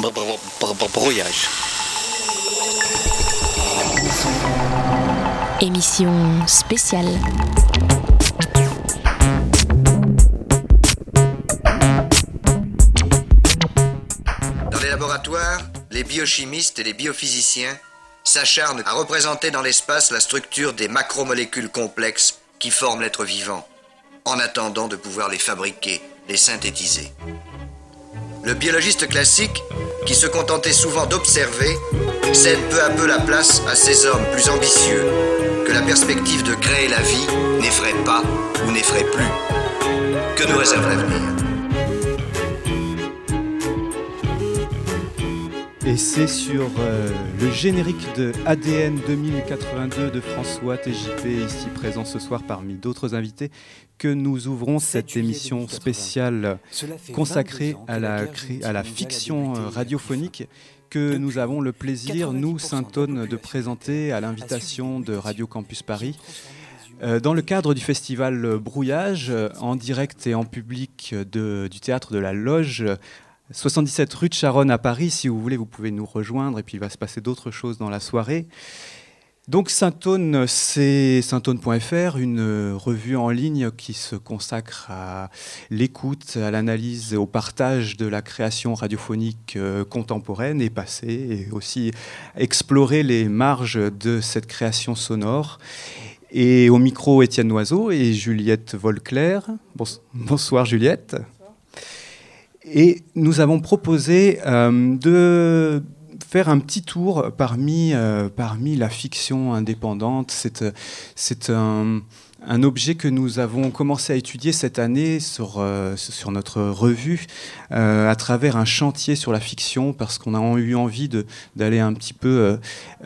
brouillage. Émission spéciale. Dans les laboratoires, les biochimistes et les biophysiciens s'acharnent à représenter dans l'espace la structure des macromolécules complexes qui forment l'être vivant, en attendant de pouvoir les fabriquer, les synthétiser. Le biologiste classique, qui se contentait souvent d'observer, cède peu à peu la place à ces hommes plus ambitieux, que la perspective de créer la vie n'effraie pas ou n'effraie plus. Que nous réserve l'avenir? Et c'est sur euh, le générique de ADN 2082 de François TJP, ici présent ce soir parmi d'autres invités, que nous ouvrons cette émission spéciale consacrée à la, à la fiction euh, radiophonique que nous avons le plaisir, nous, Saint-Aune, de présenter à l'invitation de Radio Campus Paris. Euh, dans le cadre du festival Brouillage, en direct et en public de, du théâtre de la Loge, 77 rue de Charonne à Paris. Si vous voulez, vous pouvez nous rejoindre et puis il va se passer d'autres choses dans la soirée. Donc Saint-Aune, c'est saintaune.fr, une revue en ligne qui se consacre à l'écoute, à l'analyse et au partage de la création radiophonique euh, contemporaine et passée, et aussi explorer les marges de cette création sonore. Et au micro, Étienne Noiseau et Juliette Volclair. Bonsoir Juliette. Et nous avons proposé euh, de faire un petit tour parmi, euh, parmi la fiction indépendante. C'est un, un, objet que nous avons commencé à étudier cette année sur, euh, sur notre revue euh, à travers un chantier sur la fiction parce qu'on a eu envie d'aller un petit peu euh,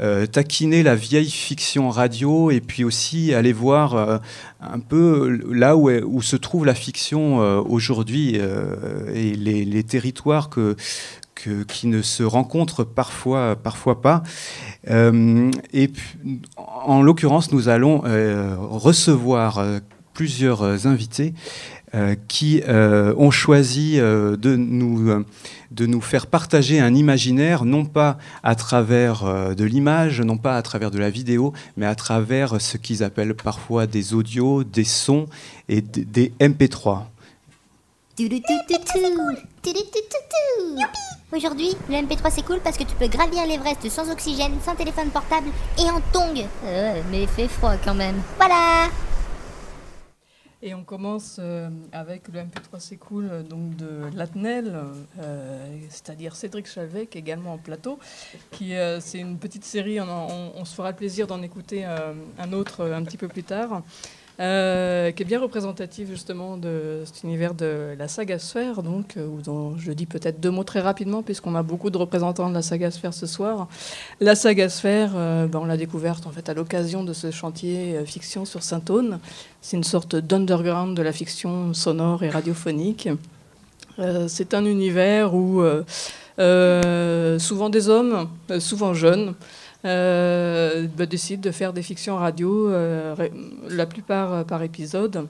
euh, taquiner la vieille fiction radio et puis aussi aller voir euh, un peu là où, où, se trouve la fiction aujourd'hui et les, les territoires que, qui ne se rencontrent parfois, parfois pas. Euh, et en l'occurrence, nous allons euh, recevoir euh, plusieurs invités qui ont choisi de, nous, de nous faire partager un imaginaire, non pas à travers de l'image, non pas à travers de la vidéo, mais à travers ce qu'ils appellent parfois des audios, des sons et des MP3. Aujourd'hui, le MP3 c'est cool parce que tu peux gravir l'Everest sans oxygène, sans téléphone portable et en. Euh, mais il fait froid quand même. Voilà et on commence euh, avec le MP3 C'est Cool euh, donc de Latnel, euh, c'est-à-dire Cédric Chalvec, également en plateau. qui euh, C'est une petite série, on, se fera le plaisir d'en écouter un autre un petit peu plus tard. Euh, qui est bien représentatif justement de cet univers de la saga sphère, donc, euh, dont je dis peut-être deux mots très rapidement, puisqu'on a beaucoup de représentants de la saga sphère ce soir. La saga sphère, euh, ben, on l'a découverte en fait à l'occasion de ce chantier fiction sur Saint-Aune. C'est une sorte d'underground de la fiction sonore et radiophonique. C'est un univers où souvent des hommes, souvent jeunes, bah, décident de faire des fictions radio, euh, la plupart par épisode,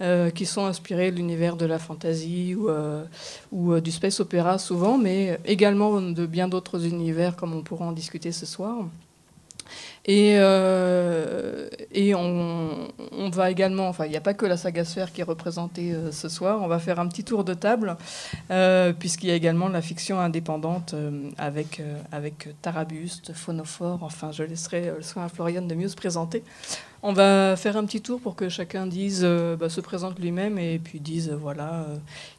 euh, qui sont inspirées de l'univers de la fantasy ou, ou du space opéra souvent, mais également de bien d'autres univers comme on pourra en discuter ce soir. Et, euh, et on, on, va également, enfin, il n'y a pas que la saga sphère qui est représentée euh, ce soir. On va faire un petit tour de table, euh, puisqu'il y a également la fiction indépendante avec, avec Tarabuste, Phonophore. Enfin, je laisserai le soin à Floriane de mieux se présenter. On va faire un petit tour pour que chacun dise, bah, se présente lui-même et puis dise voilà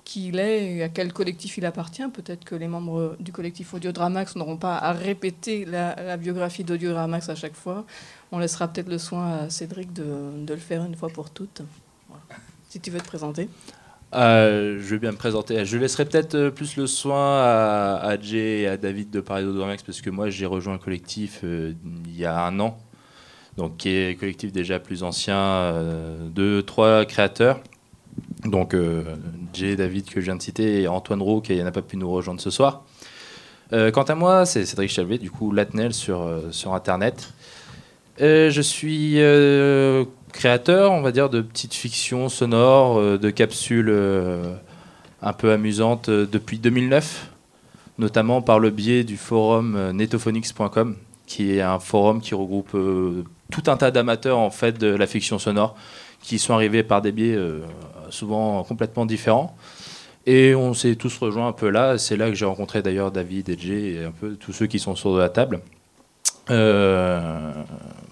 qui il est et à quel collectif il appartient. Peut-être que les membres du collectif Audiodramax n'auront pas à répéter la, la biographie d'Audiodramax à chaque fois. On laissera peut-être le soin à Cédric de, le faire une fois pour toutes. Si tu veux te présenter. Euh, je vais bien me présenter. Je laisserai peut-être plus le soin à, à Jay et à David de parler d'Audiodramax parce que moi j'ai rejoint le collectif euh, il y a un an donc qui est un collectif déjà plus ancien euh, de trois créateurs. Donc euh, Jay, David que je viens de citer et Antoine Roux qui n'a pas pu nous rejoindre ce soir. Euh, quant à moi, c'est Cédric Chalvet, du coup Latnel sur, euh, sur Internet. Euh, je suis euh, créateur, on va dire, de petites fictions sonores, de capsules un peu amusantes depuis 2009. notamment par le biais du forum netophonics.com, qui est un forum qui regroupe tout un tas d'amateurs en fait de la fiction sonore, qui sont arrivés par des biais souvent complètement différents. Et on s'est tous rejoints un peu là. C'est là que j'ai rencontré d'ailleurs David Jay et un peu tous ceux qui sont sur la table.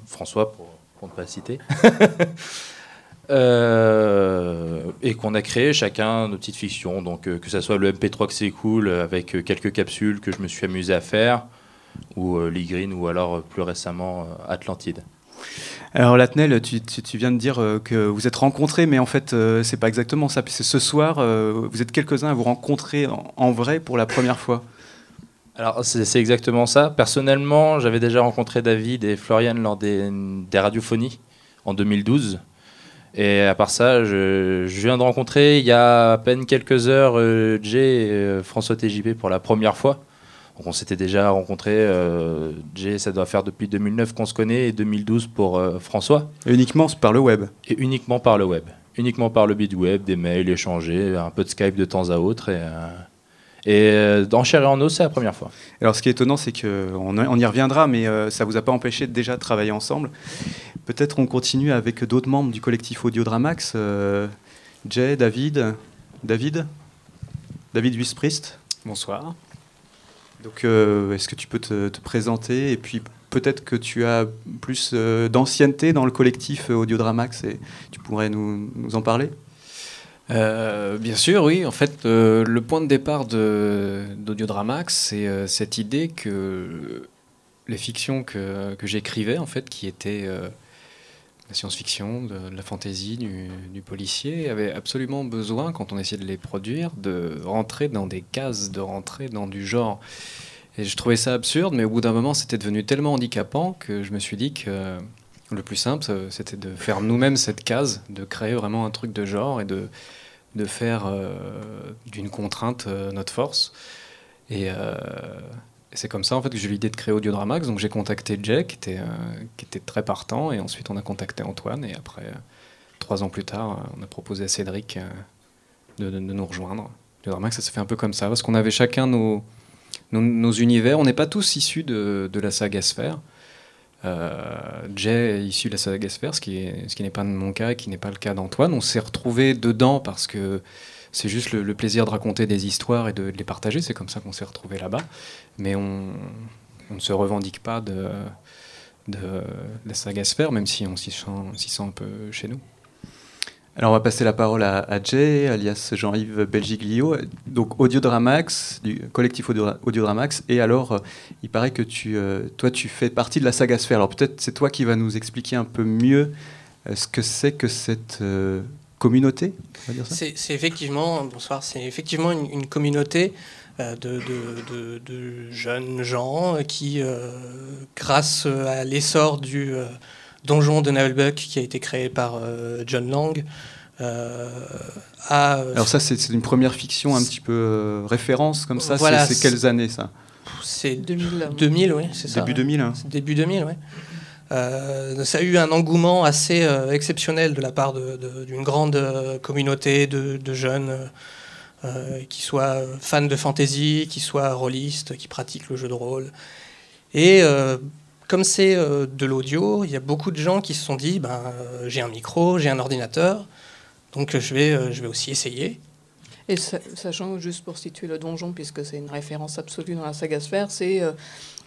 François, pour, ne pas citer. Euh, et qu'on a créé chacun nos petites fictions. Donc, euh, que ce soit le MP3 que c'est cool, avec euh, quelques capsules que je me suis amusé à faire, ou Lee Green, ou alors plus récemment Atlantide. Alors Latnel, tu, tu, viens de dire que vous êtes rencontrés, mais en fait, c'est pas exactement ça. C'est ce soir, vous êtes quelques-uns à vous rencontrer en, vrai pour la première fois. Alors c'est exactement ça. Personnellement, j'avais déjà rencontré David et Florian lors des, des radiophonies en 2012. Et à part ça, je, viens de rencontrer il y a à peine quelques heures euh, Jay et euh, François TJP pour la première fois. Donc on s'était déjà rencontrés. Euh, Jay, ça doit faire depuis 2009 qu'on se connaît et 2012 pour François. uniquement par le web Et uniquement par le web. Uniquement par le biais du web, des mails échangés, un peu de Skype de temps à autre. Et, et en chair et en os, c'est la première fois. Alors ce qui est étonnant, c'est qu'on on y reviendra, mais ça ne vous a pas empêché de déjà travailler ensemble. Peut-être on continue avec d'autres membres du collectif Audiodramax. Euh, Jay, David, David, David Wissprist. Bonsoir. Donc, euh, est-ce que tu peux te, présenter et puis peut-être que tu as plus euh, d'ancienneté dans le collectif Audiodramax et tu pourrais nous, en parler? Bien sûr, oui. En fait, le point de départ d'Audiodramax, c'est cette idée que les fictions que, j'écrivais, en fait, qui étaient la science-fiction, de, la fantaisie, du, policier, avait absolument besoin, quand on essayait de les produire, de rentrer dans des cases, de rentrer dans du genre. Et je trouvais ça absurde, mais au bout d'un moment, c'était devenu tellement handicapant que je me suis dit que le plus simple, c'était de faire nous-mêmes cette case, de créer vraiment un truc de genre et de, de faire euh, d'une contrainte euh, notre force. Et, euh, et c'est comme ça en fait que j'ai eu l'idée de créer Audiodramax. Donc j'ai contacté Jack, qui était, qui était très partant, et ensuite on a contacté Antoine, et après, trois ans plus tard, on a proposé à Cédric de, de, nous rejoindre. Audiodramax, ça s'est fait un peu comme ça, parce qu'on avait chacun nos, nos, univers. On n'est pas tous issus de, de la saga Sphère. Jay est issu de la saga Sphère, ce qui, ce qui n'est pas mon cas et qui n'est pas le cas d'Antoine. On s'est retrouvé dedans parce que c'est juste le, plaisir de raconter des histoires et de, les partager. C'est comme ça qu'on s'est retrouvé là-bas. Mais on, ne se revendique pas de, la saga même si on s'y sent, un peu chez nous. Alors on va passer la parole à, Jay, alias Jean-Yves Belgiglio, donc Audiodramax, du collectif Audiodramax. Et alors, euh, il paraît que tu, euh, toi, tu fais partie de la saga Sphère. Alors peut-être c'est toi qui vas nous expliquer un peu mieux euh, ce que c'est que cette communauté C'est effectivement, bonsoir, c'est effectivement une, communauté de, jeunes gens qui, grâce à l'essor du donjon de Navelbuck qui a été créé par John Lang, a... Alors ça, c'est une première fiction un petit peu référence comme ça. c'est quelles années ça? C'est 2000, 2000, oui, c'est ça. Début 2000. Hein. Début 2000, oui. Euh, ça a eu un engouement assez euh, exceptionnel de la part d'une grande euh, communauté de, jeunes qui soient fans de fantasy, qui soient rôlistes, qui pratiquent le jeu de rôle. Et comme c'est de l'audio, il y a beaucoup de gens qui se sont dit ben, j'ai un micro, j'ai un ordinateur, donc je vais, je vais aussi essayer. Et sachant, juste pour situer le donjon, puisque c'est une référence absolue dans la saga Sphère, c'est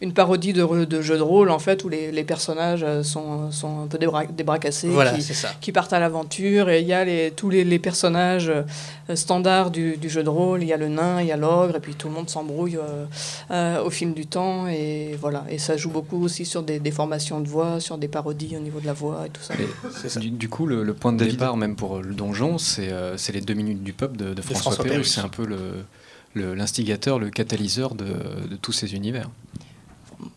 une parodie de, de, jeu de rôle en fait où les, les personnages euh, sont, sont, un peu débracassés qui, qui, partent à l'aventure. Et il y a les, tous les, les personnages euh, standards du, du, jeu de rôle. Il y a le nain il y a l'ogre et puis tout le monde s'embrouille euh, au fil du temps. Et voilà. Et ça joue beaucoup aussi sur des, déformations de voix sur des parodies au niveau de la voix et tout ça, Du, coup le, point de départ même pour le donjon c'est les deux minutes du peuple de, François, François c'est un peu le l'instigateur, le, catalyseur de, de, tous ces univers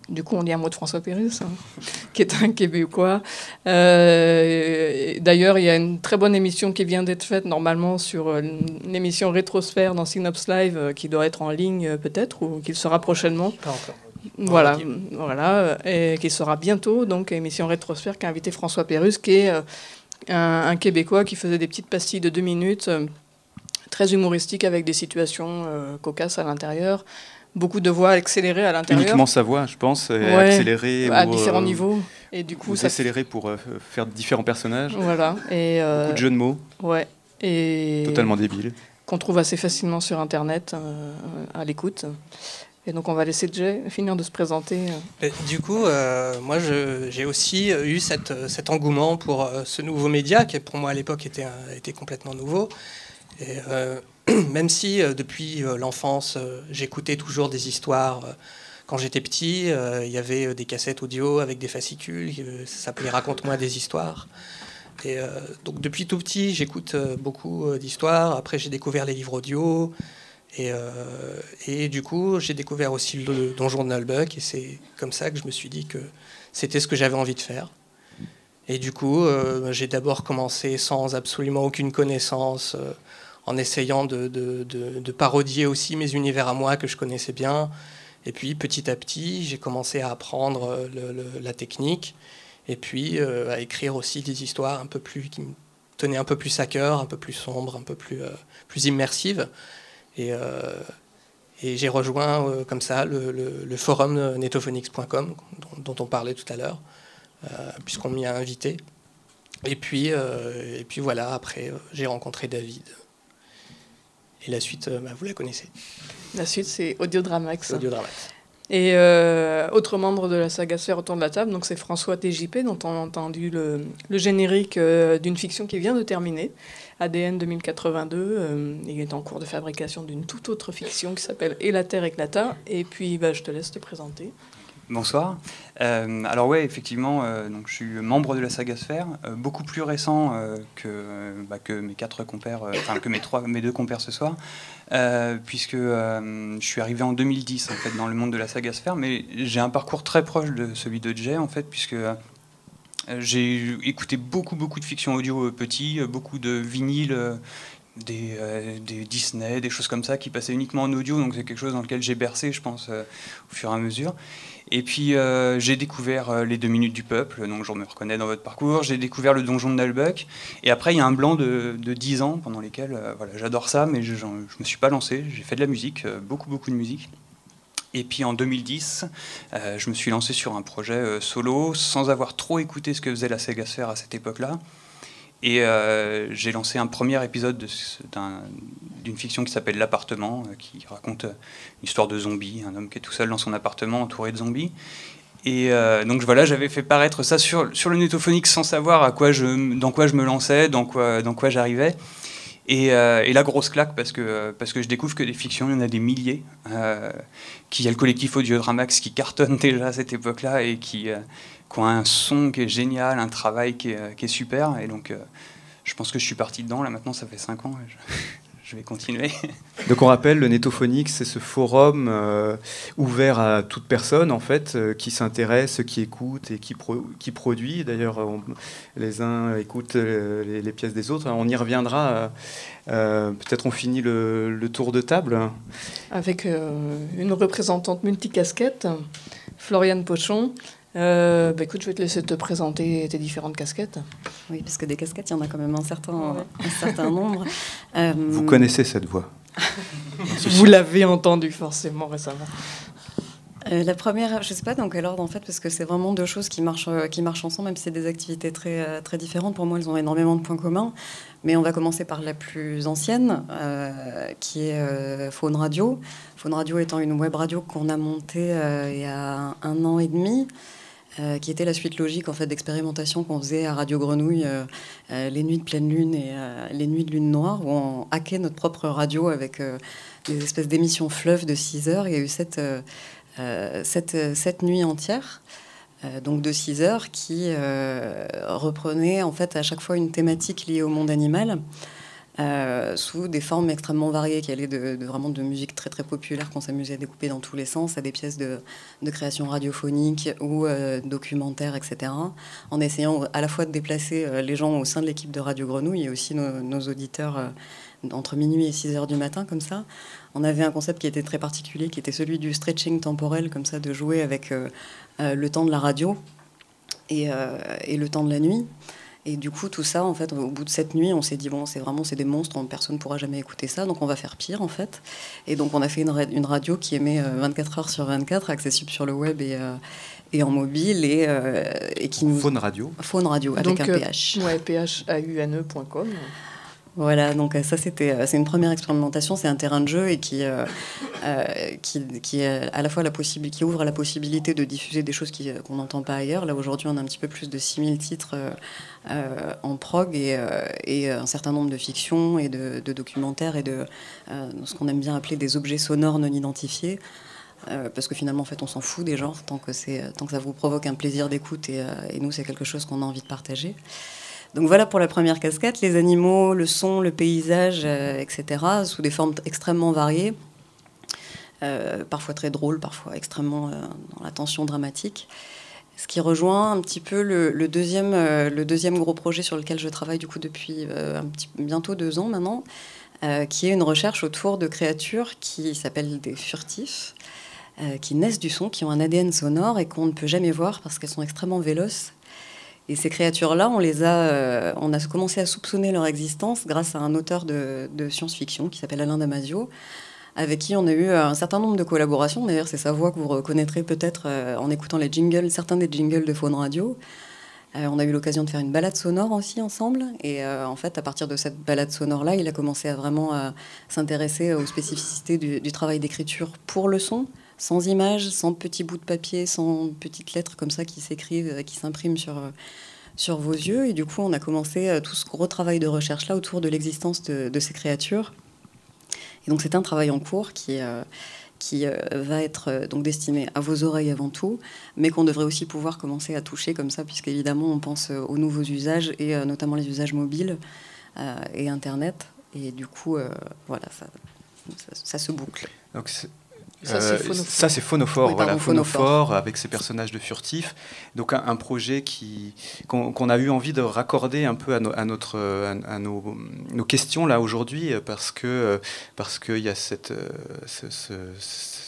du coup, on dit un mot de François Pérus, hein, qui est un Québécois. Euh, d'ailleurs, il y a une très bonne émission qui vient d'être faite normalement sur euh, l'émission Rétrosphère dans Synops Live, euh, qui doit être en ligne peut-être, ou qui sera prochainement. Pas encore. Voilà, voilà, et qui sera bientôt, donc émission Rétrosphère, qui a invité François Pérus, qui est un, Québécois qui faisait des petites pastilles de deux minutes, très humoristiques avec des situations cocasses à l'intérieur beaucoup de voix accélérées à l'intérieur. Uniquement sa voix, je pense, Ouais, accélérée. à ou, différents euh, niveaux. Et du coup, Ou ça accélérée pour euh, faire différents personnages. Voilà. Et euh, Beaucoup de jeux de mots, Ouais. Et totalement débiles. qu'on trouve assez facilement sur Internet euh, à l'écoute. Et donc on va laisser Jay finir de se présenter. Et Du coup, euh, moi, j'ai aussi eu cette, cet engouement pour euh, ce nouveau média qui, pour moi, à l'époque, était, complètement nouveau. Et euh, même si, euh, depuis euh, l'enfance, euh, j'écoutais toujours des histoires. quand j'étais petit, il y avait des cassettes audio avec des fascicules. ça s'appelait Raconte-moi des histoires. Et donc, depuis tout petit, j'écoute beaucoup d'histoires. Après, j'ai découvert les livres audio. Et, et du coup, j'ai découvert aussi le donjon de Nullbuck, et c'est comme ça que je me suis dit que c'était ce que j'avais envie de faire. Et du coup, j'ai d'abord commencé sans absolument aucune connaissance, en essayant de, parodier aussi mes univers à moi que je connaissais bien. Et puis, petit à petit, j'ai commencé à apprendre euh, la technique, et puis euh, à écrire aussi des histoires un peu plus qui me tenaient un peu plus à cœur, un peu plus sombres, un peu plus, euh, plus immersives. Et, euh, j'ai rejoint comme ça le, forum netophonix.com dont, dont on parlait tout à l'heure, puisqu'on m'y a invité. Et puis, et puis voilà, après, j'ai rencontré David. Et la suite, euh, bah, vous la connaissez. La suite, c'est Audiodramax. Audiodramax. Et euh, autre membre de la saga Sphère autour de la table, donc c'est François TJP, dont on a entendu le, le générique euh, d'une fiction qui vient de terminer, ADN 2082. euh, il est en cours de fabrication d'une toute autre fiction qui s'appelle Et la Terre éclata. Et puis, bah, je te laisse te présenter. Bonsoir. Euh, alors ouais, effectivement, euh, donc je suis membre de la saga Sphère, euh, beaucoup plus récent que, bah, que mes quatre compères, enfin que mes trois, mes deux compères ce soir, puisque je suis arrivé en 2010 en fait dans le monde de la saga Sphère, mais j'ai un parcours très proche de celui de Jay en fait, puisque j'ai écouté beaucoup beaucoup de fiction audio petit, beaucoup de vinyles. des, Disney, des choses comme ça qui passaient uniquement en audio, donc c'est quelque chose dans lequel j'ai bercé, je pense, au fur et à mesure. Et puis euh, j'ai découvert euh, les deux minutes du peuple, donc je me reconnais dans votre parcours. J'ai découvert le donjon de Nullbuck. Et après, il y a un blanc de, de 10 ans pendant lesquels euh, voilà, j'adore ça, mais je ne me suis pas lancé. J'ai fait de la musique, beaucoup, beaucoup de musique. Et puis en 2010, euh, je me suis lancé sur un projet solo sans avoir trop écouté ce que faisait la Sega Sphere à cette époque-là. Et euh, j'ai lancé un premier épisode d'une fiction qui s'appelle L'appartement, euh, qui raconte euh, une histoire de zombies, un homme qui est tout seul dans son appartement entouré de zombies. Et donc voilà, j'avais fait paraître ça sur, le Netophonique sans savoir à quoi dans quoi je me lançais, dans quoi, dans quoi j'arrivais. Et, euh, la grosse claque, parce que, parce que je découvre que des fictions, il y en a des milliers. Euh, qu'il y a le collectif Audiodramax qui cartonne déjà à cette époque-là et qui, qui ont un son qui est génial, un travail qui est, qui est super. Et donc, euh, je pense que je suis parti dedans. Là, maintenant, ça fait 5 ans. et je, je vais continuer. Donc on rappelle, le Netophonique, c'est ce forum euh, ouvert à toute personne en fait, euh, qui s'intéresse, qui écoute et qui, pro- qui produit. D'ailleurs, les uns écoutent euh, les, les pièces des autres. On y reviendra. Peut-être on finit le, le tour de table. Avec euh, une représentante multicasquette, Floriane Pochon. Euh, bah, écoute, je vais te laisser te présenter tes différentes casquettes. Oui, parce que des casquettes, il y en a quand même un certain, un certain nombre. Euh, Vous connaissez cette voix. Vous l'avez entendu forcément récemment. Euh, la première, je sais pas dans quel ordre en fait, parce que c'est vraiment deux choses qui marchent, euh, qui marchent ensemble, même si c'est des activités très, euh, très différentes. Pour moi, elles ont énormément de points communs. Mais on va commencer par la plus ancienne, euh, qui est euh, Faune Radio. Faune Radio étant une web radio qu'on a montée euh, il y a un, un an et demi. Euh, qui était la suite logique en fait d'expérimentation qu'on faisait à Radio Grenouille euh, euh, les nuits de pleine lune et les nuits de lune noire où on hackait notre propre radio avec des espèces d'émissions fleuves de 6 heures. Il y a eu cette, cette, cette nuit entière, donc de 6 heures, qui reprenait en fait à chaque fois une thématique liée au monde animal. Euh, sous des formes extrêmement variées, qui allaient de, vraiment de musique très très populaire qu'on s'amusait à découper dans tous les sens, à des pièces de, création radiophonique ou euh, documentaire, etc. En essayant à la fois de déplacer euh, les gens au sein de l'équipe de Radio Grenouille et aussi nos, auditeurs entre minuit et 6 heures du matin, comme ça. On avait un concept qui était très particulier, qui était celui du stretching temporel, comme ça, de jouer avec le temps de la radio et le temps de la nuit. Et du coup, tout ça, en fait, au bout de cette nuit, on s'est dit, bon, c'est vraiment, c'est des monstres, personne ne pourra jamais écouter ça, donc on va faire pire, en fait. Et donc, on a fait une, une radio qui émet 24 heures sur 24, accessible sur le web et, et en mobile, et, et qui nous... Faune Radio. Faune Radio, avec donc, un PH. Ouais, phaune.com. Voilà, donc euh, ça c'était euh, c'est une première expérimentation, c'est un terrain de jeu et qui euh, qui, qui est à la fois la qui ouvre la possibilité de diffuser des choses qu'on n'entend pas ailleurs. Là aujourd'hui, on a un petit peu plus de 6000 titres en prog et, un certain nombre de fictions et de, documentaires et de ce qu'on aime bien appeler des objets sonores non identifiés. parce que finalement, en fait, on s'en fout des genres tant que, tant que ça vous provoque un plaisir d'écoute et nous, c'est quelque chose qu'on a envie de partager. Donc voilà pour la première casquette, les animaux, le son, le paysage, euh, etc., sous des formes extrêmement variées, euh, parfois très drôles, parfois extrêmement euh, dans la tension dramatique. Ce qui rejoint un petit peu le, deuxième, le gros projet sur lequel je travaille du coup depuis bientôt deux ans maintenant, qui est une recherche autour de créatures qui s'appellent des furtifs, qui naissent du son, qui ont un ADN sonore et qu'on ne peut jamais voir parce qu'elles sont extrêmement véloces et ces créatures-là, on les a, euh, on a commencé à soupçonner leur existence grâce à un auteur de, science-fiction qui s'appelle Alain Damasio, avec qui on a eu un certain nombre de collaborations. D'ailleurs, c'est sa voix que vous reconnaîtrez peut-être euh, en écoutant les jingles, certains des jingles de Faune Radio. Euh, on a eu l'occasion de faire une balade sonore aussi ensemble. Et en fait, à partir de cette balade sonore-là, il a commencé à vraiment s'intéresser aux spécificités du travail d'écriture pour le son sans images, sans petits bouts de papier, sans petites lettres comme ça qui s'écrivent, euh, qui s'impriment sur, euh, sur vos yeux. Et du coup, on a commencé euh, tout ce gros travail de recherche-là autour de l'existence de, ces créatures. Et donc, c'est un travail en cours qui, qui va être donc destiné à vos oreilles avant tout, mais qu'on devrait aussi pouvoir commencer à toucher comme ça, puisqu'évidemment, on pense aux nouveaux usages, et notamment les usages mobiles et Internet. Et du coup, voilà, ça, se boucle. Donc, ça, c'est Phonophore. voilà, Phonophore avec ses personnages de furtifs. Donc, un, projet qui, qu'on, a eu envie de raccorder un peu à, à notre, à, nos, nos, questions là aujourd'hui, parce que parce qu'il y a cette,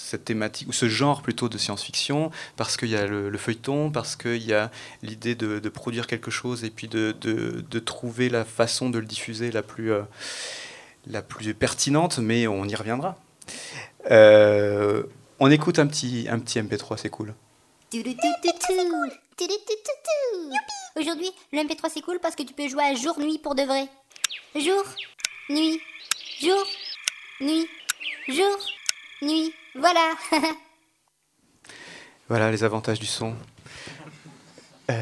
cette thématique, ou ce genre plutôt de science-fiction, parce qu'il y a le, feuilleton, parce qu'il y a l'idée de, de, produire quelque chose et puis de, de, de, trouver la façon de le diffuser la plus, la plus pertinente, mais on y reviendra. Euh, on écoute un petit, un petit MP3, c'est cool. Aujourd'hui, le MP3 c'est cool parce que tu peux jouer à jour-nuit pour de vrai. Jour, nuit, jour, nuit, jour, nuit. Voilà. voilà les avantages du son. Euh,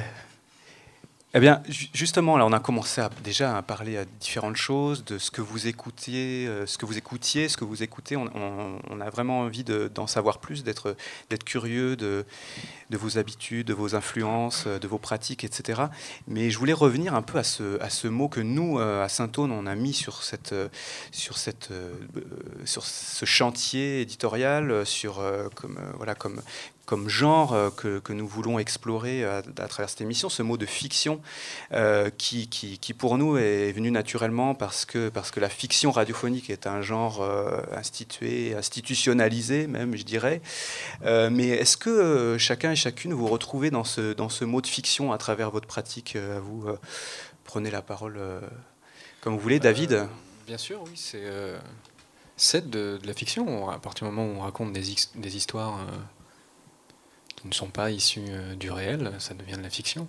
eh bien, justement, là, on a commencé déjà à parler à différentes choses, de ce que vous écoutiez, euh, ce que vous écoutiez, ce que vous écoutez. On, a vraiment envie d'en savoir plus, d'être curieux de, vos habitudes, de vos influences, euh, de vos pratiques, etc. Mais je voulais revenir un peu à ce, mot que nous, euh, à Saint-Aune, on a mis sur, sur ce chantier éditorial, sur, comme, voilà, comme, comme genre euh, que, que, nous voulons explorer à, travers cette émission, ce mot de fiction euh, qui, qui, qui, pour nous est venu naturellement parce que, parce que la fiction radiophonique est un genre euh, institué, institutionnalisé même, je dirais. mais est-ce que chacun et chacune vous retrouvez dans ce, dans ce mot de fiction à travers votre pratique à Vous prenez la parole comme vous voulez, David. bien sûr, oui, c'est c'est de, de, la fiction. À partir du moment où on raconte des, des histoires ne sont pas issus euh, du réel, ça devient de la fiction.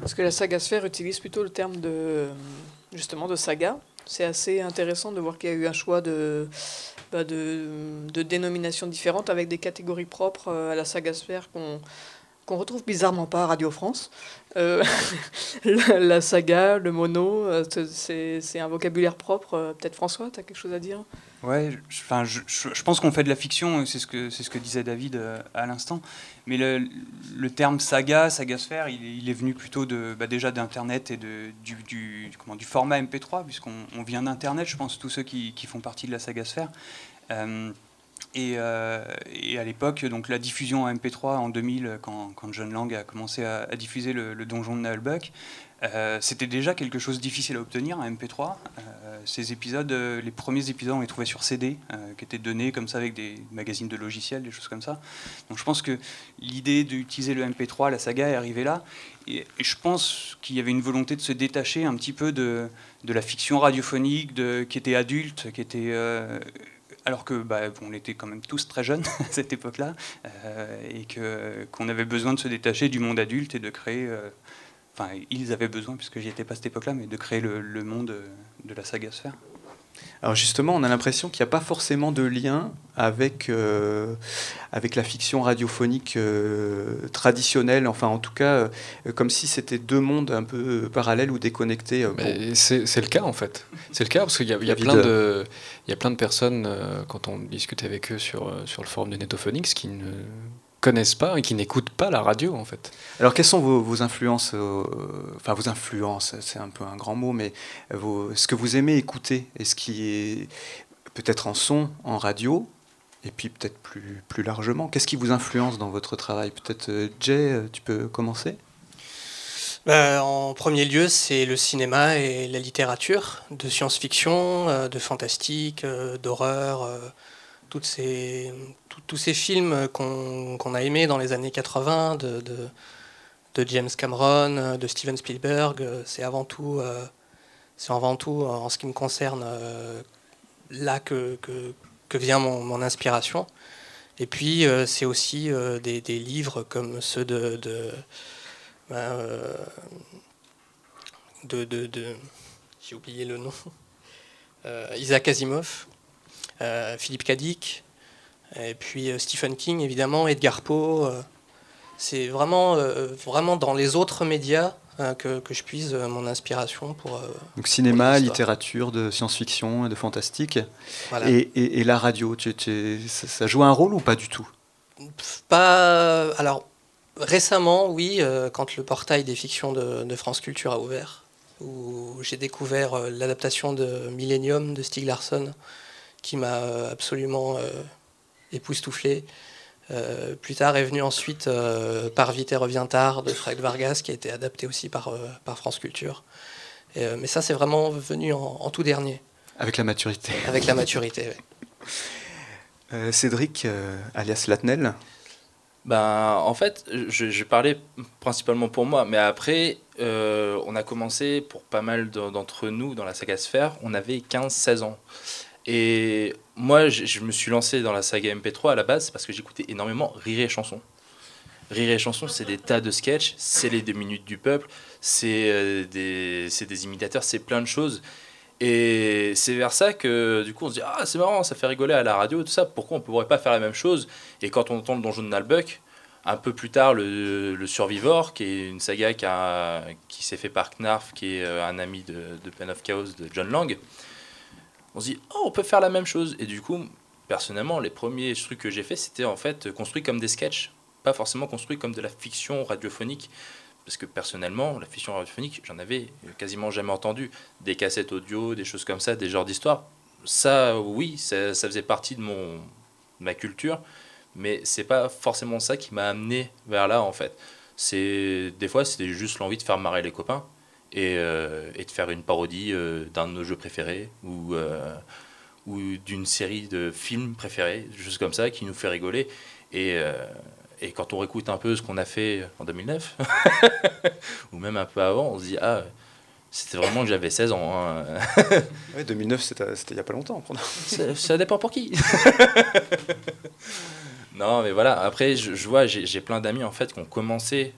Parce que la saga sphère utilise plutôt le terme de justement de saga. C'est assez intéressant de voir qu'il y a eu un choix de, bah, de, dénominations différentes avec des catégories propres euh, à la saga sphère qu'on qu'on retrouve bizarrement pas à Radio France. Euh, la, saga, le mono, c'est un vocabulaire propre. Peut-être François, tu as quelque chose à dire? Ouais, enfin, je, pense qu'on fait de la fiction, c'est ce que disait David euh, à l'instant. Mais le, terme saga, sagasphère, il, il est venu plutôt de bah déjà d'internet et du, format MP3, puisqu'on on vient d'internet, je pense tous ceux qui, font partie de la sagasphère. Euh, et, euh, à l'époque, donc la diffusion en MP3 en 2000, quand, John Lang a commencé à, diffuser le, donjon de Nullbuck, euh, c'était déjà quelque chose de difficile à obtenir, un MP3. Euh, ces épisodes, les premiers épisodes, on les trouvait sur CD, qui étaient donnés comme ça avec des magazines de logiciels, des choses comme ça. Donc je pense que l'idée d'utiliser le MP3, la saga est arrivée là. Et, je pense qu'il y avait une volonté de se détacher un petit peu de, la fiction radiophonique qui était adulte, qui était alors que bah, on était quand même tous très jeunes à cette époque-là, euh, et qu'on avait besoin de se détacher du monde adulte et de créer, euh, enfin ils avaient besoin, puisque j'y étais pas à cette époque-là, mais de créer le, le monde de la saga sphère. Alors justement, on a l'impression qu'il n'y a pas forcément de lien avec, euh, avec la fiction radiophonique euh, traditionnelle, enfin en tout cas, euh, comme si c'était deux mondes un peu parallèles ou déconnectés. C'est le cas en fait. C'est le cas parce qu'il y, a, y a plein de, il y a plein de personnes, quand on discute avec eux sur, sur le forum de Netophonics, qui ne connaissent pas et qui n'écoutent pas la radio en fait. Alors quelles sont vos, influences euh, Enfin vos influences, c'est un peu un grand mot, mais vos, ce que vous aimez écouter et ce qui est peut-être en son, en radio, et puis peut-être plus, plus largement. Qu'est-ce qui vous influence dans votre travail? Peut-être euh, Jay, euh, tu peux commencer? Bah, en premier lieu, c'est le cinéma et la littérature, de science-fiction, de fantastique, d'horreur, ces, tous ces films qu'on a aimés dans les années 80 de, de, James Cameron, de Steven Spielberg, c'est avant tout, euh, avant tout en ce qui me concerne euh, là que, que, vient mon, inspiration. Et puis euh, c'est aussi des, des, livres comme ceux de, de, ben, j'ai oublié le nom, Isaac Asimov. Euh, Philippe Cadic, et puis euh, Stephen King évidemment, Edgar Poe. Euh, c'est vraiment, vraiment dans les autres médias que, que, je puise mon inspiration pour. Donc cinéma, littérature, de science-fiction et de fantastique. Et, et, la radio, tu, ça joue un rôle ou pas du tout? Pas. Alors récemment, oui, quand le portail des fictions de, de France Culture a ouvert, où j'ai découvert l'adaptation de Millennium de Stieg Larsson qui m'a euh, absolument euh, époustouflé. Euh, plus tard est venu ensuite Par vite et revient tard de Fred Vargas, qui a été adapté aussi par, par France Culture. mais ça, c'est vraiment venu en, tout dernier. Avec la maturité. Avec la maturité, oui. Cédric, alias Latnel ben, En fait, je, je, parlais principalement pour moi, mais après, on a commencé, pour pas mal d'entre nous dans la saga Sphère, on avait 15-16 ans. Et moi, je, me suis lancé dans la saga MP3 à la base parce que j'écoutais énormément Rire et Chanson. Rire et Chanson, c'est des tas de sketchs, c'est les deux minutes du peuple, c'est euh, des, des imitateurs, c'est plein de choses. Et c'est vers ça que du coup on se dit Ah, c'est marrant, ça fait rigoler à la radio, tout ça, pourquoi on ne pourrait pas faire la même chose? Et quand on entend le donjon de Nalbuck, un peu plus tard, le, Survivor, qui est une saga qui, qui s'est fait par Knarf, qui est euh, un ami de, de Pen of Chaos de John Lang on se dit, oh, on peut faire la même chose. Et du coup, personnellement, les premiers trucs que j'ai fait, c'était en fait construit comme des sketchs, pas forcément construit comme de la fiction radiophonique. Parce que personnellement, la fiction radiophonique, j'en avais quasiment jamais entendu. Des cassettes audio, des choses comme ça, des genres d'histoires. Ça, oui, ça, faisait partie de, mon, ma culture, mais c'est pas forcément ça qui m'a amené vers là, en fait. C'est Des fois, c'était juste l'envie de faire marrer les copains et, euh, et, de faire une parodie euh, d'un de nos jeux préférés ou, euh, ou d'une série de films préférés, juste comme ça, qui nous fait rigoler. Et, et quand on réécoute un peu ce qu'on a fait en 2009, ou même un peu avant, on se dit Ah, c'était vraiment que j'avais 16 ans. Hein. oui, 2009, c'était il n'y a pas longtemps. ça, ça dépend pour qui. non, mais voilà, après, je, vois, j'ai plein d'amis en fait qui ont commencé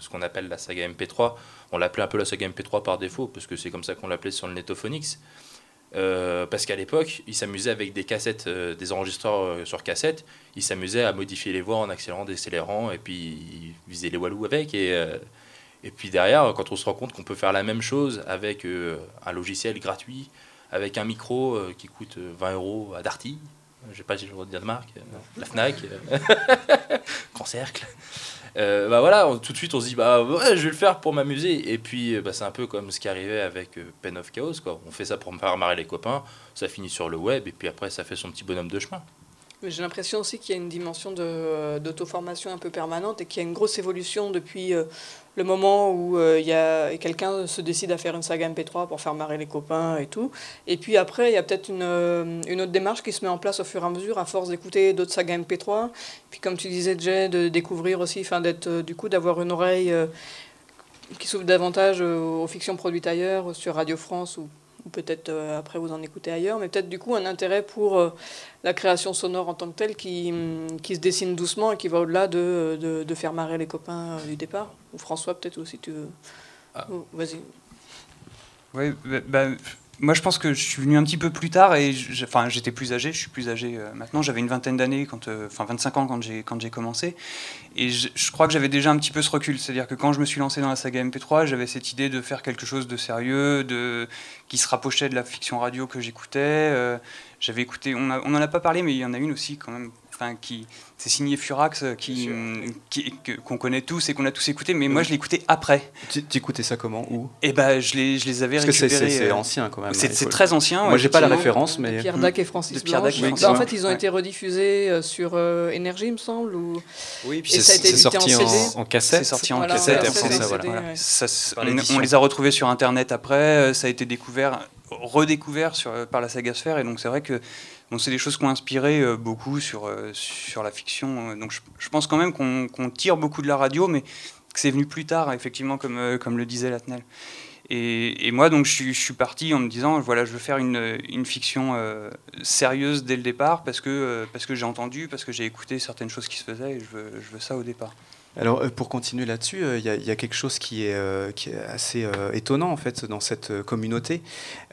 ce qu'on appelle la saga MP3 on l'appelait un peu la saga MP3 par défaut, parce que c'est comme ça qu'on l'appelait sur le Netophonics. Euh, parce qu'à l'époque, ils s'amusaient avec des cassettes, euh, des enregistreurs euh, sur cassette. Ils s'amusaient à modifier les voix en accélérant, décélérant, et puis ils faisaient les walou avec. Et, et puis derrière, quand on se rend compte qu'on peut faire la même chose avec un logiciel gratuit, avec un micro qui coûte 20 euros à Darty, je sais pas si veux dire de marque, la Fnac, Grand Cercle. Euh, bah voilà, tout de suite on se dit bah ouais, je vais le faire pour m'amuser. Et puis bah, c'est un peu comme ce qui arrivait avec euh, Pen of Chaos quoi. On fait ça pour faire marrer les copains, ça finit sur le web et puis après ça fait son petit bonhomme de chemin. J'ai l'impression aussi qu'il y a une dimension de- d'auto-formation un peu permanente et qu'il y a une grosse évolution depuis euh, le moment où euh, il y a quelqu'un se décide à faire une saga MP3 pour faire marrer les copains et tout. Et puis après, il y a peut-être une, euh, une autre démarche qui se met en place au fur et à mesure, à force d'écouter d'autres sagas MP3. Puis comme tu disais, Jay, de découvrir aussi, enfin d'être euh, du coup d'avoir une oreille euh, qui s'ouvre davantage euh, aux fictions produites ailleurs, sur Radio France ou peut-être euh, après vous en écoutez ailleurs, mais peut-être du coup un intérêt pour euh, la création sonore en tant que telle qui, hum, qui se dessine doucement et qui va au-delà de, de, de faire marrer les copains euh, du départ. Ou François, peut-être aussi tu veux. Oh, Vas-y. Ouais, bah, bah, moi je pense que je suis venu un petit peu plus tard et enfin j'étais plus âgé, je suis plus âgé euh, maintenant, j'avais une vingtaine d'années quand euh, enfin 25 ans quand j'ai quand j'ai commencé. Et je, je crois que j'avais déjà un petit peu ce recul, c'est-à-dire que quand je me suis lancé dans la saga MP3, j'avais cette idée de faire quelque chose de sérieux, de qui se rapprochait de la fiction radio que j'écoutais, euh, j'avais écouté on a- on en a pas parlé mais il y en a une aussi quand même Enfin, qui c'est signé Furax euh, qui que- qu'on connaît tous et qu'on a tous écouté mais moi je l'ai écouté après Tu écoutais ça comment Où? Et ben je les, je les avais Parce que c'est- récupérés. c'est euh, ancien quand même. C'est très ancien. Moi ouais, j'ai pas la référence, mais. Pierre Dac et Francis Pierre Blanche. Dac et Bah, Francis en fait, ils ont Ouais. été rediffusés euh, sur euh, Énergie, il me semble. Ou... Oui, puis Et c'est ça a été c'est édité sorti en en, CD. en cassette. C'est sorti en Voilà, cassette. CD. CD, Voilà. ouais. Ça, on, les a retrouvés sur Internet après. Ça a été découvert, redécouvert sur, par la saga Sphère. Et donc c'est vrai que bon, c'est des choses qui ont inspiré euh, beaucoup sur, euh, sur la fiction. Donc je, pense quand même qu'on tire beaucoup de la radio, mais que c'est venu plus tard, effectivement, comme, euh, comme le disait Latnel. Et, moi, donc, je, suis- parti en me disant, voilà, je veux faire une, une fiction sérieuse dès le départ parce que, que j'ai entendu, parce que j'ai écouté certaines choses qui se faisaient et je veux, je veux ça au départ. Alors euh, pour continuer là-dessus, euh, il y, a- quelque chose qui est, euh, assez étonnant en fait dans cette communauté.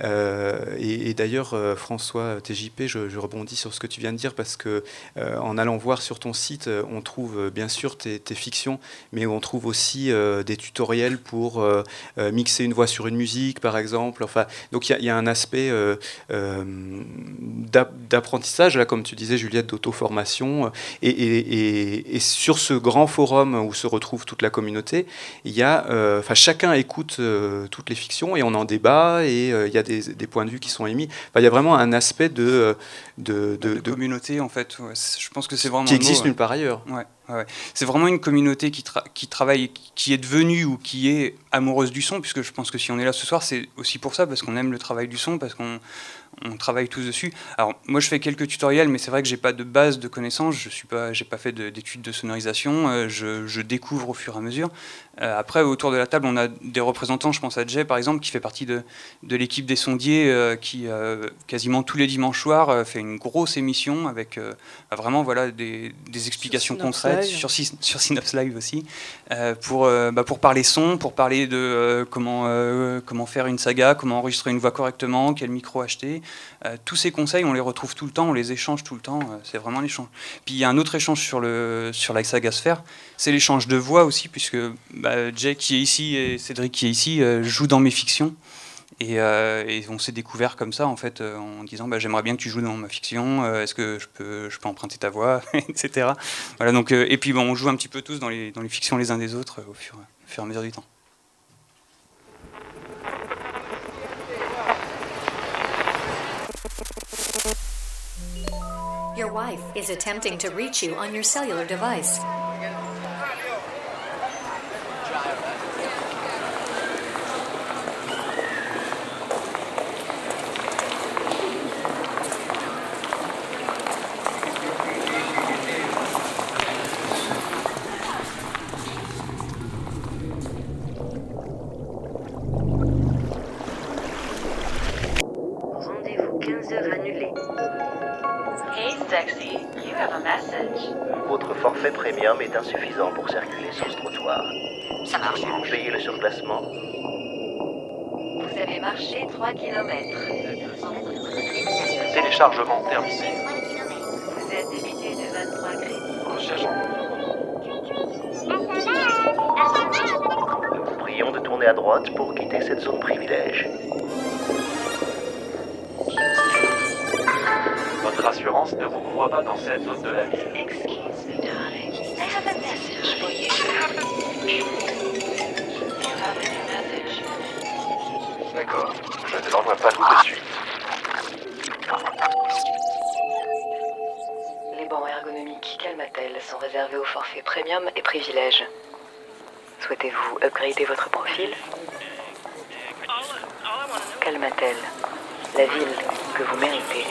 Et d'ailleurs, François TJP, je, rebondis sur ce que tu viens de dire parce que en allant voir sur ton site, on trouve bien sûr tes, fictions, mais on trouve aussi des tutoriels pour mixer une voix sur une musique, par exemple. Enfin, donc il y a- un aspect d'app- d'apprentissage là, comme tu disais, Juliette, d'auto-formation. Et sur ce grand forum où se retrouve toute la communauté, il y a, euh, enfin, chacun écoute euh, toutes les fictions et on en débat et euh, il y a des, des points de vue qui sont émis. Il y a vraiment un aspect de, de, de- de, de- communauté en fait. ouais, je pense que c'est vraiment qui mot, existe nulle part ailleurs. Ouais, ouais. C'est vraiment une communauté qui, tra- qui travaille, qui est devenue ou qui est amoureuse du son, puisque je pense que si on est là ce soir, c'est aussi pour ça, parce qu'on aime le travail du son, parce qu'on on travaille tous dessus. Alors moi, je fais quelques tutoriels, mais c'est vrai que j'ai pas de base de connaissances. Je suis pas, j'ai pas fait de- d'études de sonorisation. euh, je découvre au fur et à mesure. Euh, après, autour de la table, on a des représentants. Je pense à Jay, par exemple, qui fait partie de, de l'équipe des sondiers, euh, qui euh, quasiment tous les dimanches soirs fait une grosse émission avec euh, vraiment voilà des, des explications concrètes Live. sur, sur Synops Live aussi pour bah, pour parler son, pour parler de comment comment faire une saga, comment enregistrer une voix correctement, quel micro acheter. Tous ces conseils, on les retrouve tout le temps, on les échange tout le temps. c'est vraiment un échange. Puis il y a un autre échange sur le sur la saga Sphère, c'est l'échange de voix aussi, puisque bah, Jay qui est ici et Cédric qui est ici euh, jouent dans mes fictions. Et, euh, et on s'est découvert comme ça en fait euh, en disant bah, j'aimerais bien que tu joues dans ma fiction, est-ce que je peux, je peux emprunter ta voix, etc. Voilà, donc, et puis bon, on joue un petit peu tous dans les, dans les fictions les uns des autres au, fur, au fur et à mesure du temps. Your wife is attempting to reach you on your cellular device. Téléchargement terminé. Vous êtes débité de 23 crédits. Nous vous prions de tourner à droite pour quitter cette zone privilège. Votre assurance ne vous croit pas dans cette zone de la ville. Et privilèges. Souhaitez-vous upgrader votre profil? Calmatel, la ville que vous méritez.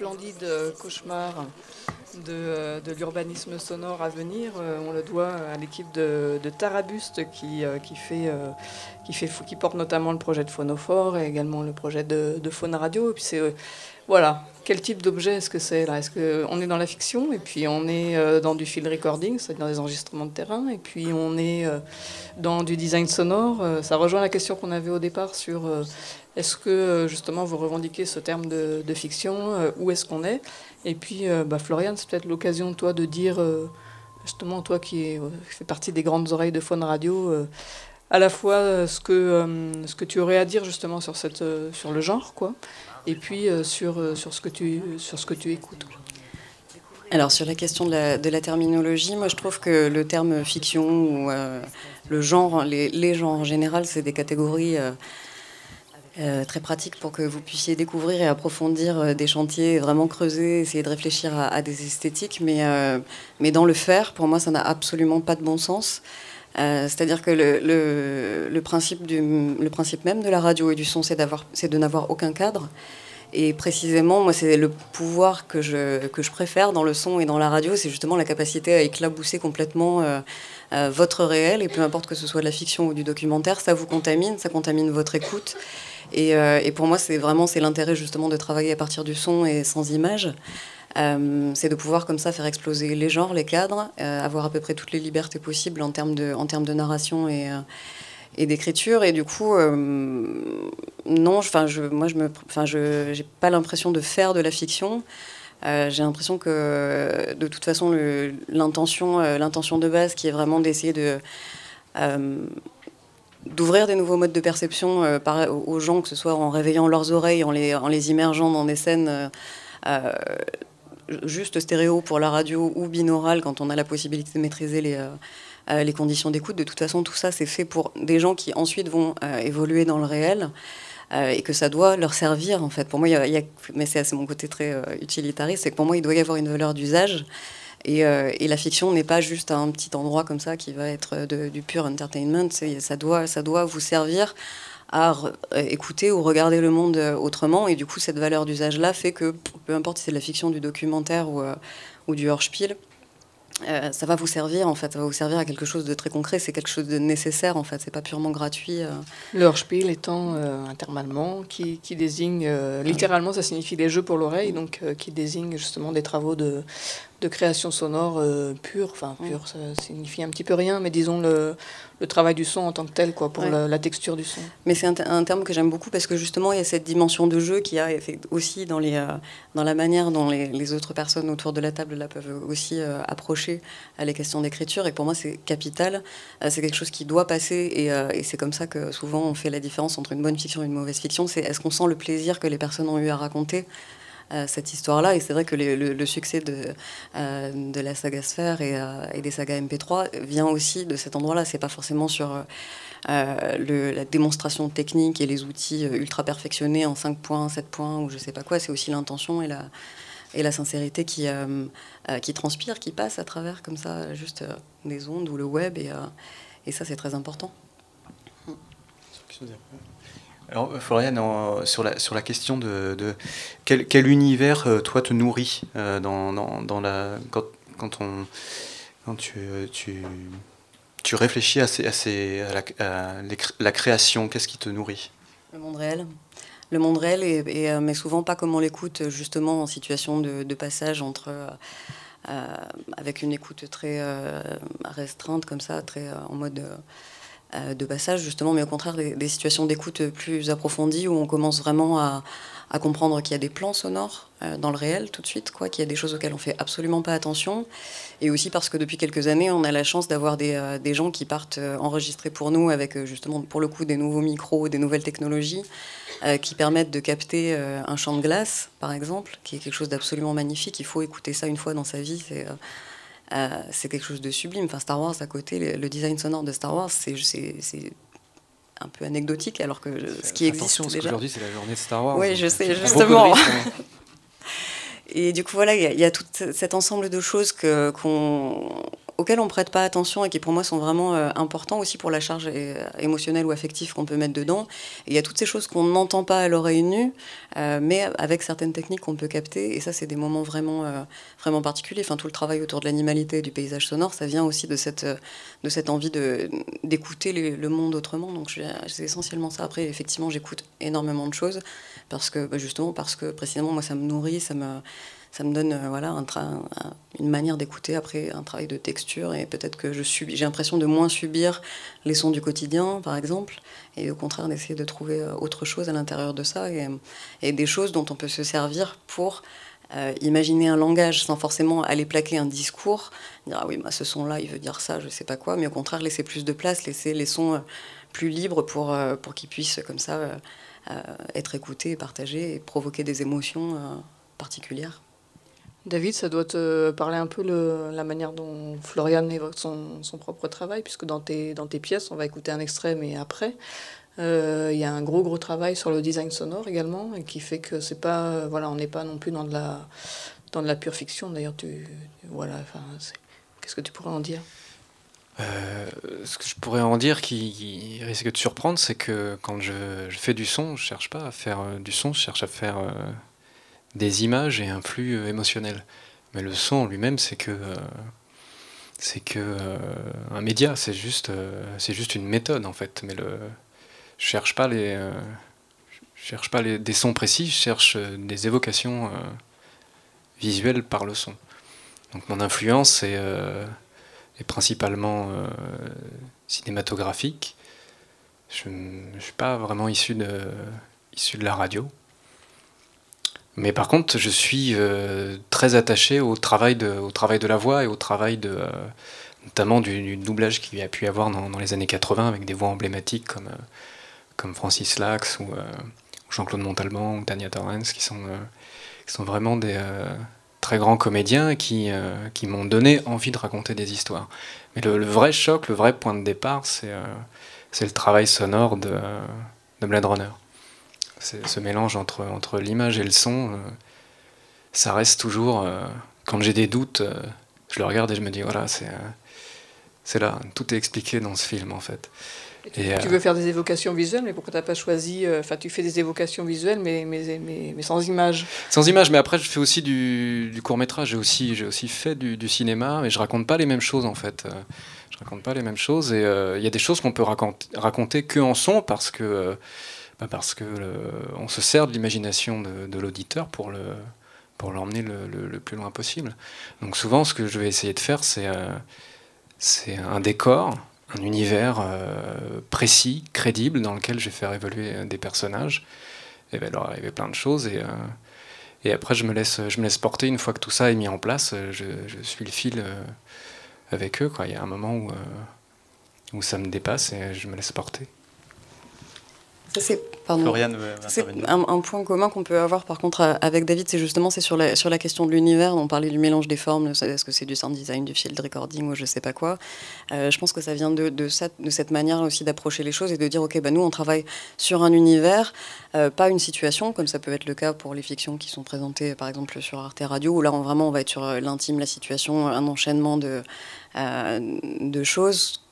Splendide euh, cauchemar de, euh, de l'urbanisme sonore à venir, euh, on le doit à l'équipe de, de Tarabuste qui, qui, fait, qui, fait, qui porte notamment le projet de Phonophore et également le projet de, de Faune Radio. Puis c'est, voilà, quel type d'objet est-ce que c'est là? Est-ce qu'on est dans la fiction et puis on est euh, dans du field recording, c'est-à-dire des enregistrements de terrain, et puis on est euh, dans du design sonore? Euh, Ça rejoint la question qu'on avait au départ sur euh, est-ce que euh, justement vous revendiquez ce terme de, fiction? Euh, Où est-ce qu'on est? Et puis, euh, bah, Floriane, c'est peut-être l'occasion, toi, de dire, euh, justement, toi qui, euh, qui fais partie des grandes oreilles de Faune Radio, euh, à la fois euh, ce, que, euh, ce que tu aurais à dire justement sur, cette, euh, sur le genre, quoi, et puis sur, sur, ce que tu, sur ce que tu écoutes. Alors sur la question de la, de la terminologie, moi je trouve que le terme fiction ou le genre, les, les genres en général, c'est des catégories très pratiques pour que vous puissiez découvrir et approfondir des chantiers, vraiment creuser, essayer de réfléchir à, à des esthétiques. Mais, mais dans le faire, pour moi, ça n'a absolument pas de bon sens. Euh, C'est-à-dire que le, principe du, le principe même de la radio et du son, c'est de n'avoir aucun cadre. Et précisément, moi, c'est le pouvoir que je, que je préfère dans le son et dans la radio, c'est justement la capacité à éclabousser complètement euh, euh, votre réel, et peu importe que ce soit de la fiction ou du documentaire, ça vous contamine, ça contamine votre écoute. Et, et pour moi, c'est vraiment c'est l'intérêt justement de travailler à partir du son et sans image. Euh, c'est de pouvoir comme ça faire exploser les genres, les cadres, euh, avoir à peu près toutes les libertés possibles en termes de, en termes de narration et, euh, d'écriture. Et du coup, non, je, moi, je me, je, j'ai pas l'impression de faire de la fiction. J'ai l'impression que, de toute façon, l'intention, l'intention de base, qui est vraiment d'essayer de d'ouvrir des nouveaux modes de perception aux gens, que ce soit en réveillant leurs oreilles, en les, en les immergeant dans des scènes juste stéréo pour la radio ou binaural quand on a la possibilité de maîtriser les, euh, euh, les conditions d'écoute. De toute façon, tout ça, c'est fait pour des gens qui ensuite vont euh, évoluer dans le réel. et que ça doit leur servir en fait. Pour moi, y a, mais c'est mon côté très utilitariste, c'est que pour moi, il doit y avoir une valeur d'usage. Et, la fiction n'est pas juste un petit endroit comme ça qui va être du pur entertainment. Ça doit, ça doit vous servir à euh, écouter ou regarder le monde euh, autrement. Et du coup, cette valeur d'usage-là fait que, peu importe si c'est de la fiction, du documentaire ou, euh, du hors-spiel, ça va vous servir en fait, ça va vous servir à quelque chose de très concret, c'est quelque chose de nécessaire en fait, c'est pas purement gratuit. euh. Le Hörspiel étant euh, un terme qui, qui désigne, littéralement ça signifie les jeux pour l'oreille, donc qui désigne justement des travaux de, de création sonore euh, pure, enfin pure, ça signifie un petit peu rien, mais disons le, le travail du son en tant que tel, quoi, pour Ouais. la, la texture du son. Mais c'est un, te- un terme que j'aime beaucoup parce que justement, il y a cette dimension de jeu qui a aussi dans, les, euh, dans la manière dont les, les autres personnes autour de la table là, peuvent aussi euh, approcher à les questions d'écriture. Et pour moi, c'est capital. C'est quelque chose qui doit passer. Et, et c'est comme ça que souvent on fait la différence entre une bonne fiction et une mauvaise fiction. C'est est-ce qu'on sent le plaisir que les personnes ont eu à raconter cette histoire-là. Et c'est vrai que le, succès de, euh, la saga Sphère et, euh, et des sagas MP3 vient aussi de cet endroit-là. C'est pas forcément sur euh, la démonstration technique et les outils ultra perfectionnés en 5 points, 7 points ou je sais pas quoi. C'est aussi l'intention et la, sincérité qui, euh, qui transpire, qui passe à travers comme ça, juste des ondes ou le web. Et ça, c'est très important. Alors, Florian, sur, la, sur la question de, de quel, quel univers, euh, toi, te nourrit euh, dans, dans, dans la, quand, quand, on, quand tu, tu, tu réfléchis à, ces, à, ces, à, la, la création, qu'est-ce qui te nourrit? Le monde réel. Le monde réel, euh, mais souvent pas comme on l'écoute, justement en situation de, passage entre. avec une écoute très restreinte, comme ça, très en mode de passage, justement, mais au contraire des, situations d'écoute plus approfondies où on commence vraiment à, comprendre qu'il y a des plans sonores euh, dans le réel tout de suite, quoi, qu'il y a des choses auxquelles on fait absolument pas attention, et aussi parce que depuis quelques années, on a la chance d'avoir des, euh, des gens qui partent euh, enregistrer pour nous avec euh, justement pour le coup des nouveaux micros, des nouvelles technologies euh, qui permettent de capter euh, un champ de glace, par exemple, qui est quelque chose d'absolument magnifique. Il faut écouter ça une fois dans sa vie. Euh, c'est quelque chose de sublime. Enfin, Star Wars à côté, le, design sonore de Star Wars, c'est un peu anecdotique, alors que ce qui existe parce déjà. qu'aujourd'hui, c'est la journée de Star Wars. Oui, je sais, justement. hein. Et du coup, voilà, il y, a- il y a tout cet ensemble de choses qu'on, auxquelles on prête pas attention et qui pour moi sont vraiment euh, importants aussi pour la charge é- émotionnelle ou affective qu'on peut mettre dedans. Il y a toutes ces choses qu'on n'entend pas à l'oreille nue, euh, mais avec certaines techniques qu'on peut capter. Et ça, c'est des moments vraiment, euh, vraiment particuliers. Enfin, tout le travail autour de l'animalité et du paysage sonore, ça vient aussi de cette, euh, de cette envie d'écouter le monde autrement. Donc, c'est essentiellement ça. Après, effectivement, j'écoute énormément de choses parce que, bah, justement, parce que précisément, moi, ça me nourrit, ça me ça me donne euh, voilà, une manière d'écouter après un travail de texture et peut-être que je subis, j'ai l'impression de moins subir les sons du quotidien par exemple et au contraire d'essayer de trouver euh, autre chose à l'intérieur de ça et, des choses dont on peut se servir pour euh, imaginer un langage sans forcément aller plaquer un discours, dire ah oui bah, ce son là il veut dire ça je sais pas quoi mais au contraire laisser plus de place, laisser les sons plus libres pour, pour qu'ils puissent comme ça être écoutés partagés et provoquer des émotions particulières. David, ça doit te parler un peu le- la manière dont Florian évoque son, son propre travail, puisque dans tes, dans tes pièces, on va écouter un extrait, mais après, euh, il y a un gros, gros travail sur le design sonore également, et qui fait que c'est pas, voilà, on n'est pas non plus dans de la, dans de la pure fiction. D'ailleurs, tu, voilà, qu'est-ce que tu pourrais en dire? Euh, ce que je pourrais en dire qui, risque de surprendre, c'est que quand je, je fais du son, je cherche pas à faire euh, du son, je cherche à faire des images et un flux euh, émotionnel. Mais le son lui-même, c'est que euh, c'est que euh, un média, c'est juste c'est juste une méthode en fait. Mais le je cherche pas les cherche pas les, des sons précis, je cherche des évocations visuelles par le son. Donc mon influence est principalement cinématographique. Je ne suis pas vraiment issu de, issu de la radio. Mais par contre, je suis euh, très attaché au travail, de, au travail de la voix et au travail de, euh, notamment du, doublage qu'il y a pu y avoir dans, les années 80 avec des voix emblématiques comme, euh, comme Francis Lax ou, Jean-Claude Montalban ou Tania Torrens qui sont, qui sont vraiment des très grands comédiens qui, qui m'ont donné envie de raconter des histoires. Mais le, vrai choc, le vrai point de départ, c'est c'est le travail sonore de, de Blade Runner. Ce mélange entre, entre l'image et le son. euh, ça reste toujours. euh, quand j'ai des doutes, euh, je le regarde et je me dis voilà, c'est c'est là, tout est expliqué dans ce film en fait. Et, Tu veux faire des évocations visuelles, mais pourquoi tu n'as pas choisi. Enfin, tu fais des évocations visuelles, mais, mais, mais, mais sans images. Sans image, mais après je fais aussi du, du court métrage. J'ai aussi, j'ai aussi fait du, du cinéma, mais je raconte pas les mêmes choses en fait. Je raconte pas les mêmes choses et il y a des choses qu'on peut raconter, raconter que en son parce que parce que on se sert de l'imagination de, l'auditeur pour le pour l'emmener le, plus loin possible. Donc souvent, ce que je vais essayer de faire, c'est euh, un décor, un univers euh, précis, crédible, dans lequel je vais faire évoluer euh, des personnages. Et il leur arriver plein de choses et, après je me, laisse, porter une fois que tout ça est mis en place. Je, suis le fil avec eux. Il y a un moment où ça me dépasse et je me laisse porter. Ça, c'est un, un point commun qu'on peut avoir par contre avec David, c'est justement c'est sur la, sur la question de l'univers. On parlait du mélange des formes, est-ce que c'est du sound design, du field recording ou je sais pas quoi. Euh, je pense que ça vient de, de, ça- de cette manière aussi d'approcher les choses et de dire ok, bah, nous on travaille sur un univers, euh, pas une situation, comme ça peut être le cas pour les fictions qui sont présentées par exemple sur Arte Radio, où là on, vraiment on va être sur euh, l'intime, la situation, un enchaînement de, euh, de choses,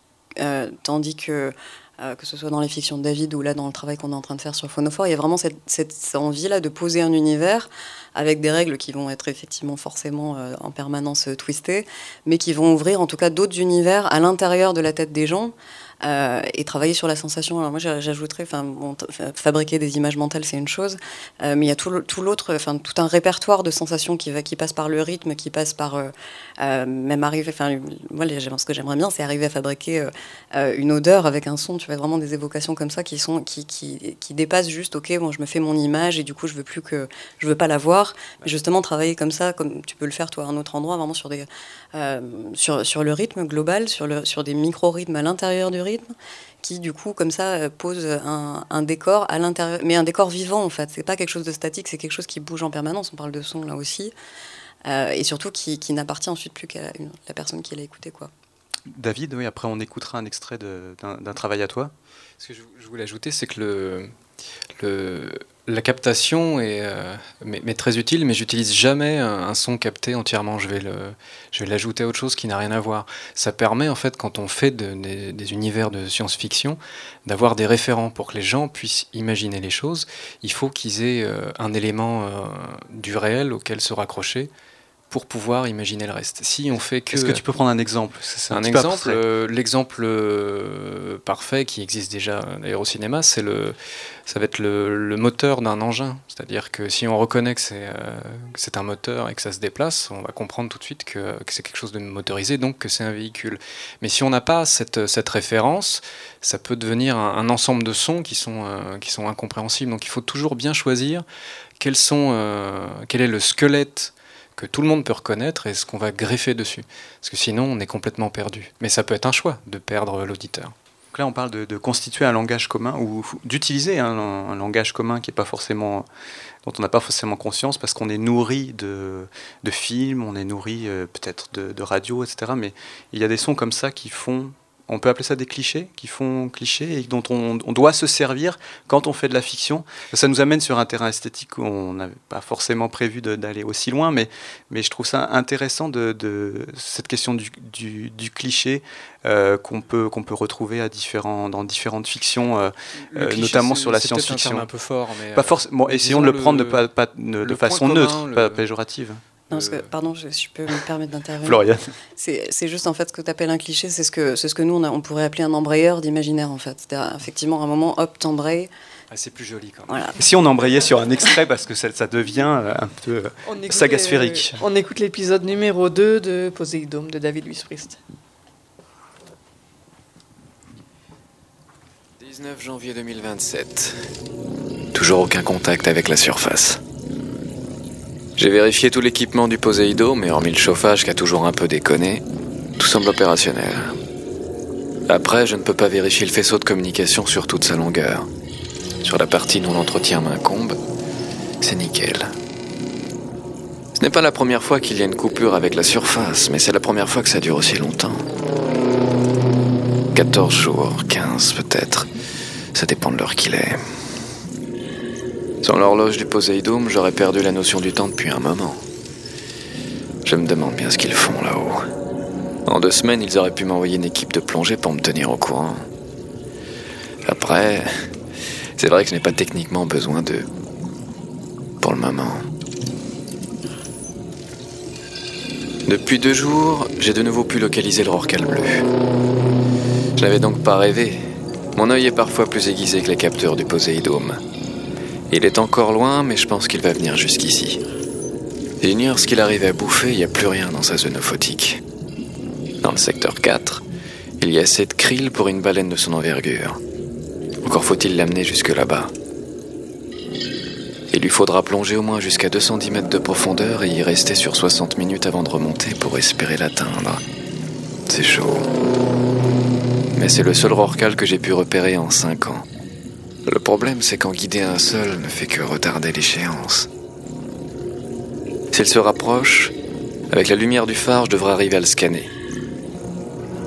tandis que euh, que ce soit dans les fictions de David ou là dans le travail qu'on est en train de faire sur Phonophore, il y a vraiment cette, envie-là de poser un univers avec des règles qui vont être effectivement forcément euh, en permanence euh, twistées, mais qui vont ouvrir en tout cas d'autres univers à l'intérieur de la tête des gens. et travailler sur la sensation. Alors moi, j'a- j'ajouterais, enfin, fabriquer des images mentales, c'est une chose, mais il y a tout l'autre, enfin, tout un répertoire de sensations qui va, qui passe par le rythme, qui passe par même arriver. Enfin, moi, ce que j'aimerais bien, c'est arriver à fabriquer euh, euh, une odeur avec un son. Tu vois vraiment des évocations comme ça qui sont, qui, qui, qui dépassent juste. Ok, bon, je me fais mon image et du coup, je veux plus que, je veux pas la voir. Mais justement, travailler comme ça, comme tu peux le faire toi à un autre endroit, vraiment sur des, euh, sur, sur le rythme global, sur le, sur des micro rythmes à l'intérieur du rythme qui du coup comme ça euh, pose un, un décor à l'intérieur mais un décor vivant en fait c'est pas quelque chose de statique c'est quelque chose qui bouge en permanence on parle de son là aussi Euh, et surtout qui, qui n'appartient ensuite plus qu'à la, la personne qui l'a écouté quoi David, oui, après on écoutera un extrait d'un d'un travail à toi. Ce que je, je voulais ajouter, c'est que le, le- la captation est, euh, mais, mais très utile, mais j'utilise jamais un, un son capté entièrement. Je vais le, je vais l'ajouter à autre chose qui n'a rien à voir. Ça permet en fait, quand on fait de- des, des univers de science-fiction, d'avoir des référents pour que les gens puissent imaginer les choses. Il faut qu'ils aient euh, un élément euh, du réel auquel se raccrocher pour pouvoir imaginer le reste. Si on fait que Est-ce que tu peux prendre un exemple? C'est- un exemple, euh, l'exemple euh, parfait qui existe déjà d'ailleurs au cinéma, c'est le, ça va être le, le moteur d'un engin. C'est-à-dire que si on reconnaît que c'est, euh, que c'est un moteur et que ça se déplace, on va comprendre tout de suite que, que c'est quelque chose de motorisé, donc que c'est un véhicule. Mais si on n'a pas cette, cette référence, ça peut devenir un, un ensemble de sons qui sont, qui sont incompréhensibles. Donc il faut toujours bien choisir quels sont, quel est le squelette que tout le monde peut reconnaître et ce qu'on va greffer dessus. Parce que sinon, on est complètement perdu. Mais ça peut être un choix de perdre l'auditeur. Donc là, on parle de, constituer un langage commun ou d'utiliser un, un langage commun qui est pas forcément, dont on n'a pas forcément conscience parce qu'on est nourri de, de films, on est nourri euh, peut-être de, de radio, etc. Mais il y a des sons comme ça qui font, on peut appeler ça des clichés, qui font clichés et dont on, on doit se servir quand on fait de la fiction. Ça nous amène sur un terrain esthétique où on n'avait pas forcément prévu d'aller aussi loin, mais, mais je trouve ça intéressant de, de cette question du, du, du cliché euh, qu'on peut, qu'on peut retrouver à différents, dans différentes fictions, euh, euh, cliché, notamment sur la peut-être un terme science-fiction. un peu fort, mais, Pas forcément. essayons de le prendre de, le- pas, pas- de, le de point façon commun, neutre, le- pas péjorative. Non, parce que, pardon, je, si je peux me permettre d'intervenir. Florian. C'est c'est juste en fait ce que tu appelles un cliché, c'est ce que, c'est ce que nous on, a- on pourrait appeler un embrayeur d'imaginaire en fait. C'est-à-dire effectivement à un moment, hop, t'embrayes. Ah, c'est plus joli quand même. Voilà. Si on embrayait sur un extrait, parce que ça, ça devient euh, un peu euh, On écoute sagasphérique. On écoute l'épisode numéro 2 de Poséidon de David Louis Priest. 19 janvier 2027. Toujours aucun contact avec la surface. J'ai vérifié tout l'équipement du Poséido, mais hormis le chauffage qui a toujours un peu déconné, tout semble opérationnel. Après, je ne peux pas vérifier le faisceau de communication sur toute sa longueur. Sur la partie dont l'entretien m'incombe, c'est nickel. Ce n'est pas la première fois qu'il y a une coupure avec la surface, mais c'est la première fois que ça dure aussi longtemps. 14 jours, 15 peut-être. Ça dépend de l'heure qu'il est. Sans l'horloge du Poséidome, j'aurais perdu la notion du temps depuis un moment. Je me demande bien ce qu'ils font là-haut. En deux semaines, ils auraient pu m'envoyer une équipe de plongée pour me tenir au courant. Après, c'est vrai que je n'ai pas techniquement besoin d'eux. Pour le moment. Depuis deux jours, j'ai de nouveau pu localiser le rorcal bleu. Je n'avais donc pas rêvé. Mon œil est parfois plus aiguisé que les capteurs du Poséidome. Il est encore loin, mais je pense qu'il va venir jusqu'ici. J'ignore ce qu'il arrive à bouffer, il n'y a plus rien dans sa zone ophotique. Dans le secteur 4, il y a assez de krill pour une baleine de son envergure. Encore faut-il l'amener jusque là-bas. Il lui faudra plonger au moins jusqu'à 210 mètres de profondeur et y rester sur 60 minutes avant de remonter pour espérer l'atteindre. C'est chaud. Mais c'est le seul rorcal que j'ai pu repérer en 5 ans. Le problème, c'est qu'en guider un seul ne fait que retarder l'échéance. S'il se rapproche, avec la lumière du phare, je devrais arriver à le scanner.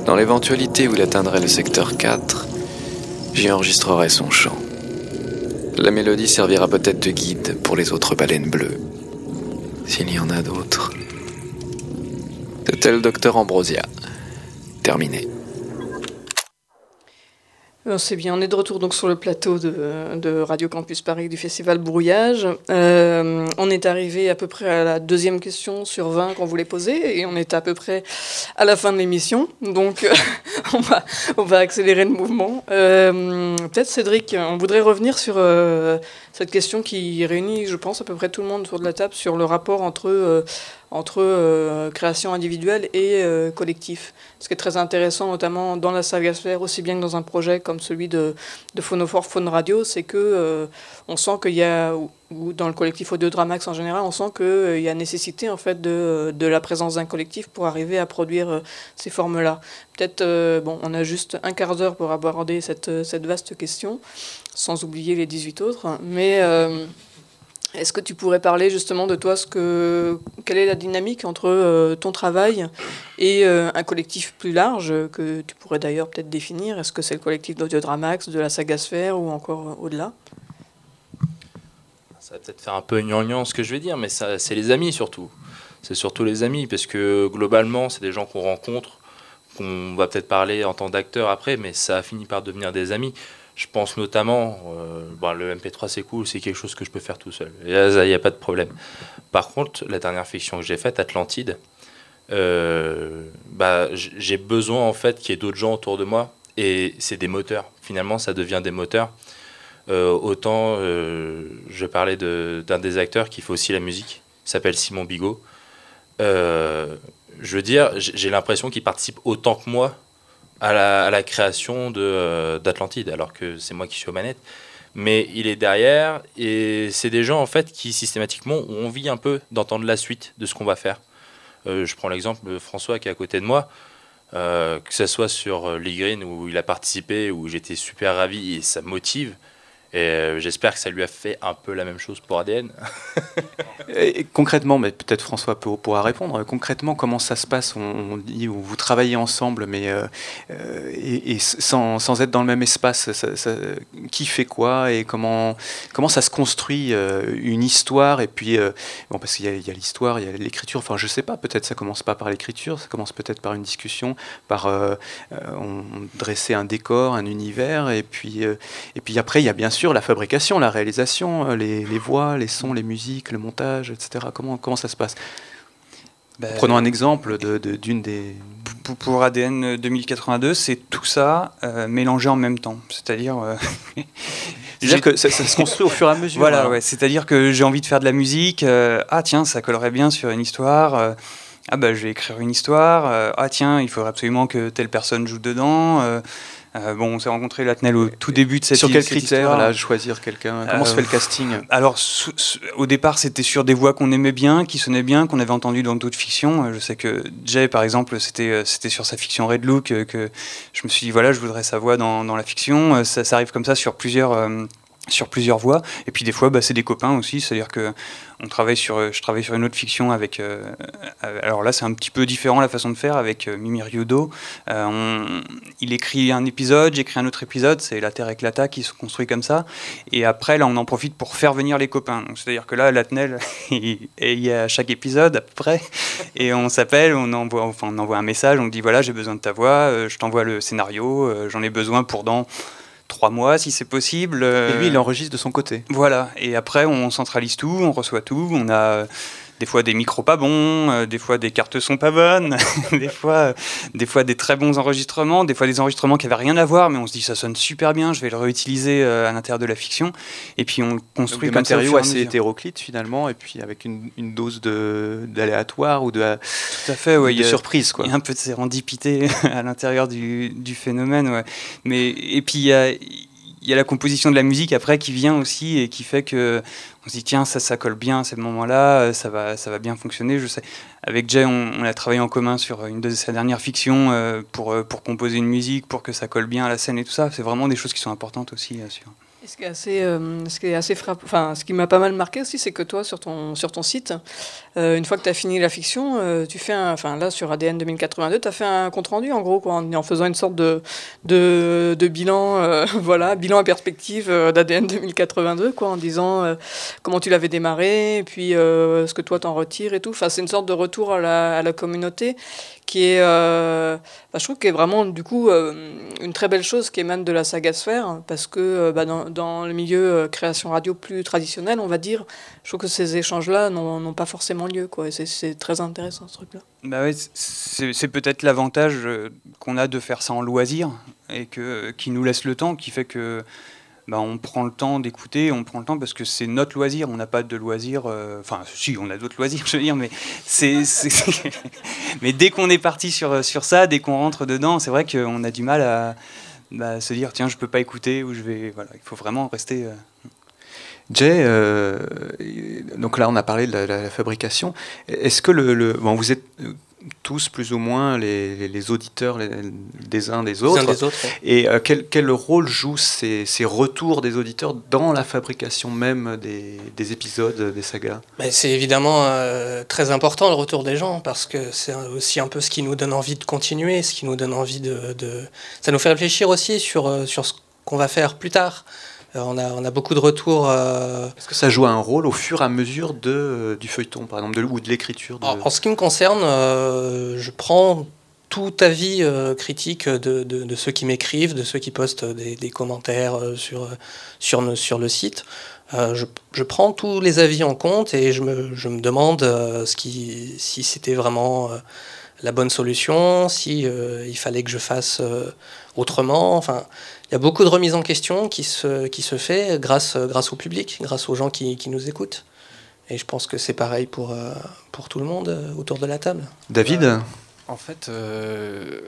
Dans l'éventualité où il atteindrait le secteur 4, j'y enregistrerai son chant. La mélodie servira peut-être de guide pour les autres baleines bleues, s'il y en a d'autres. C'était le docteur Ambrosia. Terminé. Alors, C'est bien, on est de retour donc sur le plateau de, Radio Campus Paris du Festival Brouillage. Euh, on est arrivé à peu près à la deuxième question sur 20 qu'on voulait poser et on est à peu près à la fin de l'émission. Donc euh, on, va, accélérer le mouvement. Euh, Peut-être Cédric, on voudrait revenir sur euh, cette question qui réunit, je pense, à peu près tout le monde autour de la table sur le rapport entre, euh, entre euh, création individuelle et euh, collectif. Ce qui est très intéressant, notamment dans la saga sphère, aussi bien que dans un projet comme celui de, de Phonophore Phone Radio, c'est que euh, on sent qu'il y a, ou- dans le collectif Audio Dramax en général, on sent qu'il y a nécessité en fait de, la présence d'un collectif pour arriver à produire euh, ces formes-là. Peut-être, euh, bon, on a juste un quart d'heure pour aborder cette, euh, cette vaste question, sans oublier les 18 autres, mais... est-ce que tu pourrais parler justement de toi, ce que, quelle est la dynamique entre euh, ton travail et euh, un collectif plus large que tu pourrais d'ailleurs peut-être définir? Est-ce que c'est le collectif d'Audiodramax, de la saga Sphère ou encore euh, au-delà? Ça va peut-être faire un peu gnangnan ce que je vais dire, mais c'est les amis surtout. C'est surtout les amis, parce que globalement, c'est des gens qu'on rencontre, qu'on va peut-être parler en tant d'acteur après, mais ça a fini par devenir des amis. Je pense notamment, euh, bon, le MP3 c'est cool, c'est quelque chose que je peux faire tout seul. Il n'y a pas de problème. Par contre, la dernière fiction que j'ai faite, Atlantide, euh, bah, j'ai besoin en fait qu'il y ait d'autres gens autour de moi, et c'est des moteurs. Finalement, ça devient des moteurs. Euh, autant, je parlais d'un des acteurs qui fait aussi la musique, s'appelle Simon Bigot. Je veux dire, j'ai l'impression qu'il participe autant que moi à la, création euh, d'Atlantide, alors que c'est moi qui suis aux manettes. Mais il est derrière, et c'est des gens en fait qui systématiquement ont envie un peu d'entendre la suite de ce qu'on va faire. Euh, je prends l'exemple de François qui est à côté de moi. Euh, que ce soit sur Lee Green où il a participé, où j'étais super ravi et ça motive. Et euh, j'espère que ça lui a fait un peu la même chose pour ADN. Concrètement, mais peut-être François pourra répondre. Concrètement, comment ça se passe? On, dit vous travaillez ensemble, mais euh, euh, et, sans, sans être dans le même espace. qui fait quoi? Et comment comment ça se construit euh, une histoire? Et puis euh, bon parce qu'il y a, l'histoire, il y a l'écriture. Enfin, je sais pas. Peut-être ça commence pas par l'écriture, ça commence peut-être par une discussion, par euh, euh, on, dresser un décor, un univers, et puis euh, et puis après il y a bien sûr la fabrication, la réalisation, euh, les, les voix, les sons, les musiques, le montage, etc. Comment, comment ça se passe? Ben, Prenons un exemple de- de- d'une des... Pour, pour ADN 2082, c'est tout ça euh, mélangé en même temps. C'est-à-dire. euh, C'est-à-dire que ça- ça se construit au fur et à mesure, Voilà, ouais. C'est-à-dire que j'ai envie de faire de la musique. euh, ah, tiens, ça collerait bien sur une histoire. euh, ah, bah, je vais écrire une histoire. euh, ah, tiens, il faudrait absolument que telle personne joue dedans. Euh, euh, bon, on s'est rencontré Latnel au tout début de cette Sur quels critères, là, choisir quelqu'un? Comment se fait le casting? Alors, au départ, c'était sur des voix qu'on aimait bien, qui sonnaient bien, qu'on avait entendues dans d'autres fictions. Euh, Je sais que Jay, par exemple, c'était euh, c'était sur sa fiction Red Look euh, que je me suis dit, voilà, je voudrais sa voix dans, dans la fiction. Euh, Ça, ça arrive comme ça sur plusieurs. Sur plusieurs voix et puis des fois bah, c'est des copains aussi. C'est à dire que on travaille sur euh, je travaille sur une autre fiction avec euh, euh, alors là c'est un petit peu différent la façon de faire avec Mimi Riodo. Il écrit un épisode j'écris un autre épisode. C'est la Terre éclata qui se construit comme ça. Et après là on en profite pour faire venir les copains. C'est à dire que là Latnel il il y a chaque épisode à peu près. Et on s'appelle on envoie enfin on envoie un message. On dit voilà j'ai besoin de ta voix. Je t'envoie le scénario. J'en ai besoin pour dans trois mois si c'est possible Et lui, il Euh, enregistre de son côté. voilà, et après on centralise tout, on reçoit tout, on a des fois des micros pas bons, euh, des fois des cartes son pas bonnes, des fois, euh, des fois des très bons enregistrements, des fois des enregistrements qui avaient rien à voir, mais on se dit ça sonne super bien, je vais le réutiliser euh, à l'intérieur de la fiction, et puis on le Donc construit des comme ça au matériaux assez hétéroclites finalement, et puis avec une, une dose d'aléatoire ou de, Tout à fait, ouais, de a- surprise. Quoi. Il y a un peu de sérendipité à l'intérieur du, du phénomène, ouais. Mais et puis il y a, il y a la composition de la musique après qui vient aussi et qui fait que on se dit tiens ça ça colle bien à ce moment-là, euh, ça va ça va bien fonctionner. Je sais. Avec Jay, on, a travaillé en commun sur une de ses dernières fictions euh, pour euh, pour composer une musique, pour que ça colle bien à la scène et tout ça. C'est vraiment des choses qui sont importantes aussi. euh, sur- Et Ce qui est assez, euh, ce qui est assez enfin, ce qui m'a pas mal marqué aussi, c'est que toi, sur ton, sur ton site, euh, une fois que tu as fini la fiction, euh, tu fais un, enfin là, sur ADN 2082, tu as fait un compte-rendu, en gros, quoi, en, faisant une sorte de, de, bilan, voilà, bilan à perspective d'ADN 2082, quoi, en disant comment tu l'avais démarré, puis ce que toi t'en retires et tout. Enfin, c'est une sorte de retour à la, à la communauté qui est, euh, bah, je trouve, qui est vraiment du coup euh, une très belle chose qui émane de la saga Sphère, parce que euh, bah, dans, dans le milieu création radio plus traditionnel, on va dire, je trouve que ces échanges-là n'ont pas forcément lieu, quoi. C'est- très intéressant ce truc-là. Bah ouais, c'est peut-être l'avantage qu'on a de faire ça en loisir et que, qui nous laisse le temps, qui fait que bah, on prend le temps d'écouter, on prend le temps parce que c'est notre loisir, on n'a pas de loisir, euh, enfin si, on a d'autres loisirs, je veux dire, mais, c'est, mais dès qu'on est parti sur, sur ça, dès qu'on rentre dedans, c'est vrai qu'on a du mal à bah, se dire tiens, je peux pas écouter ou je vais. Voilà, il faut vraiment rester. euh, Jay, euh, donc là on a parlé de la, fabrication. Est-ce que le, bon, vous êtes tous plus ou moins les, les- les auditeurs les- des uns des autres, des autres, ouais. et euh, quel, quel rôle jouent ces, ces retours des auditeurs dans la fabrication même des, des épisodes, des sagas? Mais c'est évidemment euh, très important le retour des gens parce que c'est aussi un peu ce qui nous donne envie de continuer, ce qui nous donne envie de. de- Ça nous fait réfléchir aussi sur, euh, sur ce qu'on va faire plus tard. Euh, on, a, on a beaucoup de retours. euh, Est-ce que ça joue un rôle au fur et à mesure de, euh, du feuilleton, par exemple, de, ou de l'écriture de- En, en ce qui me concerne, je prends tout avis critique de, de- de ceux qui m'écrivent, de ceux qui postent des, des commentaires sur, sur, le- sur le site. Euh, je, je prends tous les avis en compte et je me, je me demande euh, ce qui, si c'était vraiment euh, la bonne solution, si il fallait que je fasse autrement. Enfin, il y a beaucoup de remises en question qui se, qui se fait grâce, grâce au public, grâce aux gens qui, qui nous écoutent. Et je pense que c'est pareil pour, euh, pour tout le monde euh, autour de la table. David En fait, euh,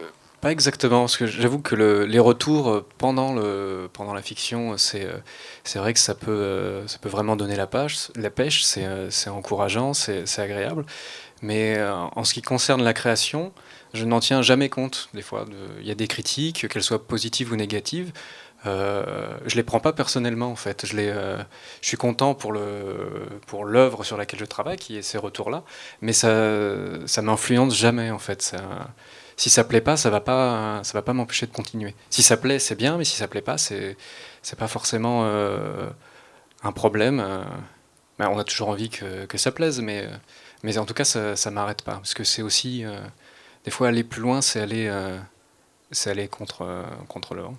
pas exactement, parce que j'avoue que le- les retours euh, pendant, le, pendant la fiction, c'est euh, c'est vrai que ça peut, euh, ça peut vraiment donner la, page, la pêche, c'est euh, c'est encourageant, c'est c'est agréable. Mais euh, en ce qui concerne la création, je n'en tiens jamais compte. Des fois, il y a des critiques, qu'elles soient positives ou négatives. Euh, je les prends pas personnellement en fait. Je euh, suis content pour l'œuvre sur laquelle je travaille, qui est ces retours-là, mais ça ça m'influence jamais en fait. Ça, si ça plaît pas, ça va pas ça va pas m'empêcher de continuer. Si ça plaît, c'est bien, mais si ça plaît pas, c'est c'est pas forcément euh, un problème. euh. Ben, on a toujours envie que, ça plaise, mais en tout cas ça ça m'arrête pas parce que c'est aussi des fois aller plus loin, c'est aller euh, aller contre euh, contre le vent.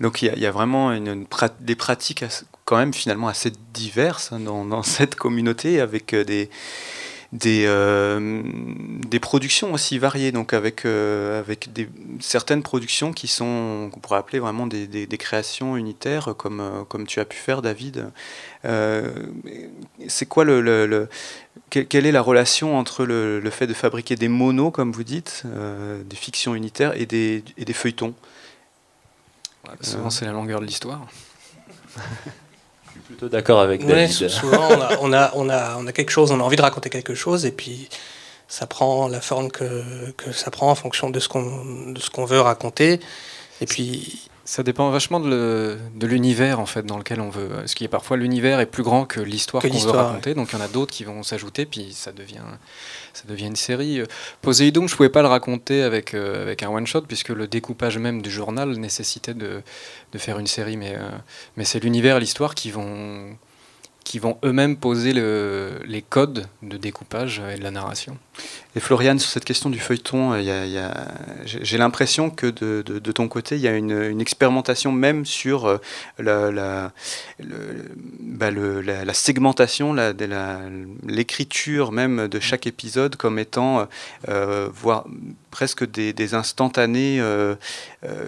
Donc il y, a- vraiment des pratiques quand même finalement assez diverses hein, dans, dans cette communauté avec euh, des, des, euh, des productions aussi variées, donc avec, euh, avec des, certaines productions qui sont, qu'on pourrait appeler vraiment des, des- des créations unitaires, comme, euh, comme tu as pu faire, David. Euh, c'est quoi le, le- le- que- quelle est la relation entre le, le fait de fabriquer des monos, comme vous dites, des fictions unitaires, et des, et des feuilletons? Souvent, c'est la longueur de l'histoire. plutôt d'accord avec David. sou- souvent, on a, on, a, on, a, on a quelque chose, on a envie de raconter quelque chose, et puis ça prend la forme que, que ça prend en fonction de ce qu'on de ce qu'on veut raconter. Et puis. Ça dépend vachement de l'univers en fait dans lequel on veut. Ce qui est parfois l'univers est plus grand que l'histoire qu'on veut raconter, donc il y en a d'autres qui vont s'ajouter, puis ça devient ça devient une série. Poséidon, je pouvais pas le raconter avec euh, avec un one shot puisque le découpage même du journal nécessitait de, de faire une série, mais euh, mais c'est l'univers l'histoire qui vont qui vont eux-mêmes poser le- les codes de découpage et de la narration. Et Floriane, sur cette question du feuilleton, j'ai l'impression que de, ton côté, il y a une, expérimentation même sur euh, bah, la- segmentation, l'écriture même de chaque épisode comme étant, euh, voire presque des, des instantanés euh,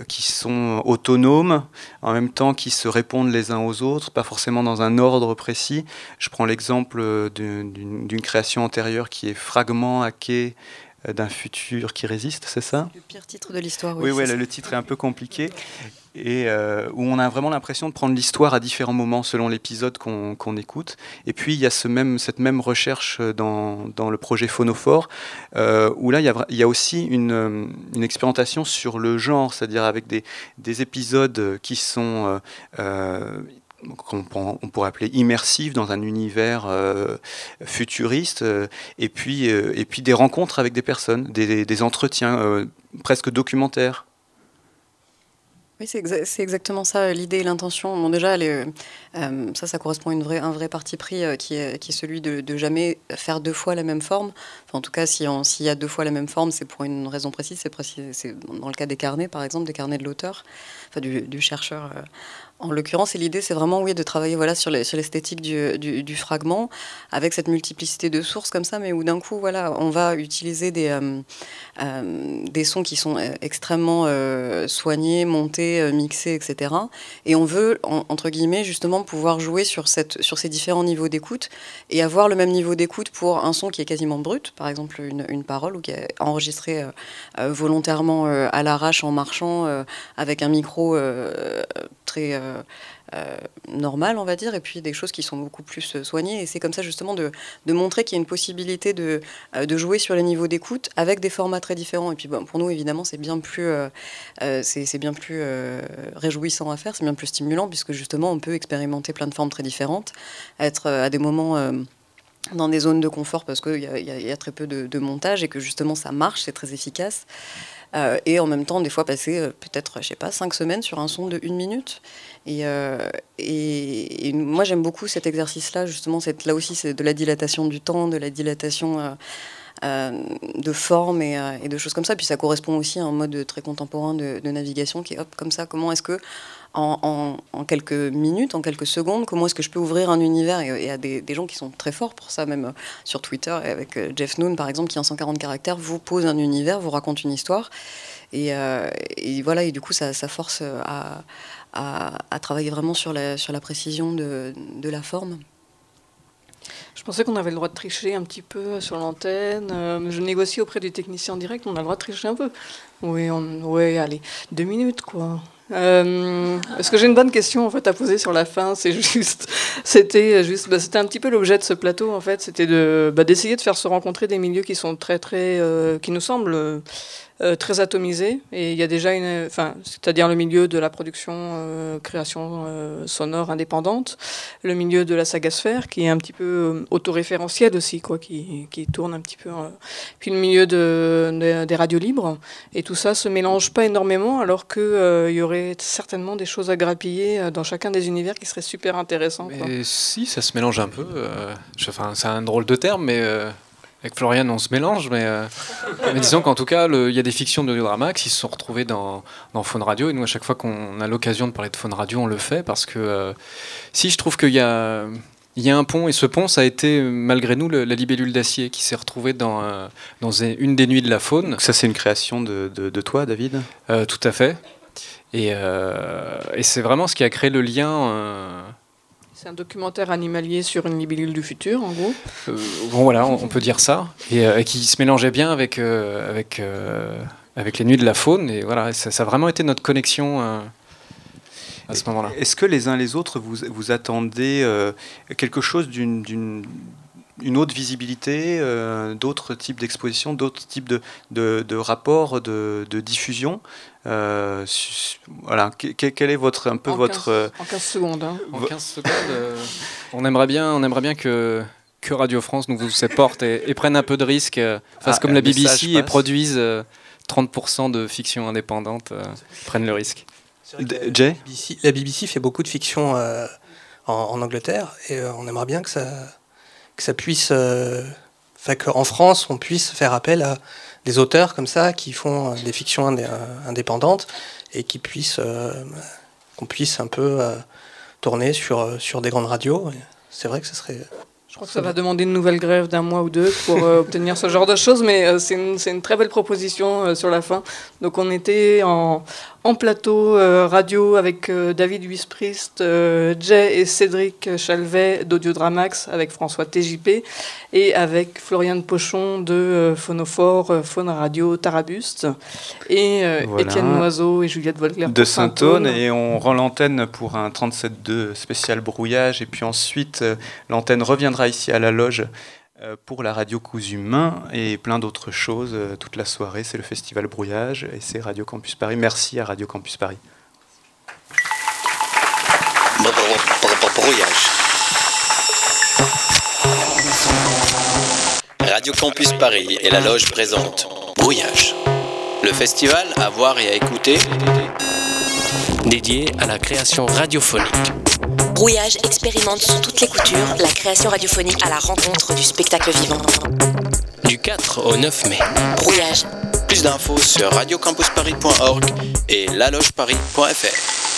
qui sont autonomes, en même temps qui se répondent les uns aux autres, pas forcément dans un ordre précis. Je prends l'exemple d'une création antérieure qui est Fragment hacké, euh, d'un futur qui résiste, c'est ça? Le pire titre de l'histoire. Oui, oui, le, le titre est un peu compliqué et euh, où on a vraiment l'impression de prendre l'histoire à différents moments selon l'épisode qu'on écoute. Et puis il y a ce même, cette même recherche dans, dans le projet Phonophore, euh, où là il y a, vra- il y a aussi une, une expérimentation sur le genre, c'est-à-dire avec des, des épisodes qui sont euh, qu'on pourra- on pourrait appeler immersifs dans un univers euh, futuriste, euh, et, puis, euh, et puis des rencontres avec des personnes, des, entretiens presque documentaires. Oui, c'est exa- exactement ça, l'idée et l'intention. Bon, déjà, ça, ça correspond à une vraie, un vrai parti pris qui, est, qui est celui de, de jamais faire deux fois la même forme. En tout cas, s'il y a deux fois la même forme, c'est pour une raison précise. C'est dans le cas des carnets, par exemple, des carnets de l'auteur, enfin du, chercheur. En l'occurrence, l'idée, c'est vraiment oui, de travailler voilà, sur les- sur l'esthétique du, fragment, avec cette multiplicité de sources comme ça, mais où d'un coup, voilà, on va utiliser des, euh, euh, sons qui sont euh, extrêmement soignés, montés, mixés, etc. Et on veut, en- entre guillemets, justement pouvoir jouer sur, ces différents niveaux d'écoute et avoir le même niveau d'écoute pour un son qui est quasiment brut, par exemple une, une parole ou qui est enregistrée volontairement à l'arrache en marchant avec un micro très euh, euh, normal, on va dire, et puis des choses qui sont beaucoup plus euh, soignées. Et c'est comme ça justement de, montrer qu'il y a une possibilité de, euh, de jouer sur les niveaux d'écoute avec des formats très différents. Et puis pour nous, évidemment, c'est bien plus, euh, c'est bien plus réjouissant à faire, c'est bien plus stimulant, puisque justement, on peut expérimenter plein de formes très différentes, être à des moments... dans des zones de confort parce qu'il y, y a très peu de, de montage et que justement ça marche, c'est très efficace. Euh, et en même temps, des fois, passer euh, peut-être, je sais pas, cinq semaines sur un son de une minute. Et, euh, et, moi, j'aime beaucoup cet exercice-là, justement. Cette, là aussi, c'est de la dilatation du temps, de la dilatation de forme et, et de choses comme ça. Puis ça correspond aussi à un mode très contemporain de, de navigation qui est, hop, comme ça, comment est-ce que en, quelques minutes, en quelques secondes, comment est-ce que je peux ouvrir un univers Et il y a des, gens qui sont très forts pour ça, même euh, sur Twitter, avec euh, Jeff Noon, par exemple, qui en 140 caractères vous pose un univers, vous raconte une histoire. Et, euh, voilà, et du coup, ça, force à, travailler vraiment sur la, précision de, la forme. Je pensais qu'on avait le droit de tricher un petit peu sur l'antenne. Je négocie auprès du technicien en direct, on a le droit de tricher un peu. Oui, ouais, allez, deux minutes quoi. Euh, Est-ce que j'ai une bonne question en fait à poser sur la fin. C'est juste, c'était juste, bah, c'était un petit peu l'objet de ce plateau en fait, c'était de bah, d'essayer de faire se rencontrer des milieux qui sont très très, euh, qui nous semblent euh, très atomisés. Et il y a déjà une, enfin, c'est-à-dire le milieu de la production, euh, création euh, sonore indépendante, le milieu de la sagasphère qui est un petit peu autoréférentiel aussi, quoi, qui, qui tourne un petit peu. puis le milieu de, de- des radios libres. Et tout ça se mélange pas énormément, alors qu'il il y aurait certainement des choses à grappiller dans chacun des univers qui seraient super intéressants. Et si, ça se mélange un peu. enfin, c'est un drôle de terme, mais avec Florian, on se mélange. Mais, euh, mais disons qu'en tout cas, il y a des fictions de Drama qui se sont retrouvées dans, dans Faune Radio. Et nous, à chaque fois qu'on a l'occasion de parler de Faune Radio, on le fait parce que euh, si je trouve qu'il y a. Il y a un pont, et ce pont, ça a été, malgré nous, le- la libellule d'acier qui s'est retrouvée dans, euh, dans une des nuits de la faune. Donc ça, c'est une création de, de- de toi, David? Tout à fait. Et, et c'est vraiment ce qui a créé le lien. C'est un documentaire animalier sur une libellule du futur, en gros. Euh, bon voilà, on, on peut dire ça, et euh, qui se mélangeait bien avec euh, avec euh, avec les nuits de la faune, et voilà, ça, ça a vraiment été notre connexion euh, à ce moment-là. Est-ce que les uns les autres, vous, vous attendez euh, quelque chose d'une d'une- une autre visibilité, euh, d'autres types d'expositions, d'autres types de, de, de rapports, de, de diffusion Euh, Voilà, Que- que- quel est votre un peu En votre 15 euh, en 15 secondes. hein. En 15 secondes, euh, on aimerait bien, on aimerait bien que que Radio France nous ouvre ses portes et, et prenne un peu de risque, euh, fasse Ah, comme la BBC et produise euh, 30% de fiction indépendante, euh, prennent le risque. Jay BBC la BBC fait beaucoup de fiction euh, en, en Angleterre et euh, on aimerait bien que ça, que ça puisse, euh, enfin qu'en France, on puisse faire appel à des auteurs comme ça qui font euh, des fictions indé- euh, indépendantes et qui puissent, euh, qu'on puisse un peu euh, tourner sur, euh, sur des grandes radios. C'est vrai que ce serait. Je crois que ça va demander une nouvelle grève d'un mois ou deux pour euh, obtenir ce genre de choses, mais euh, c'est une, une très belle proposition euh, sur la fin. Donc on était en, en plateau euh, radio avec euh, David Huisprist, euh, Jay et Cédric Chalvet d'Audiodramax avec François TJP et avec Floriane Pochon de Phonophore, Faune Radio Tarabuste et Voilà. Étienne Noiseau et Juliette Volclair de Saint-Aune et on rend l'antenne pour un 37.2 spécial brouillage et puis ensuite l'antenne reviendra ici à la loge pour la radio Cousu Main et plein d'autres choses euh, toute la soirée c'est le festival brouillage et c'est Radio Campus Paris merci à Radio Campus Paris Brouillage. Radio Campus Paris et la loge présente Brouillage. Le festival à voir et à écouter dédié à la création radiophonique. Brouillage expérimente sous toutes les coutures la création radiophonique à la rencontre du spectacle vivant. Du 4 au 9 mai. Brouillage. Plus d'infos sur radiocampusparis.org et lalogeparis.fr.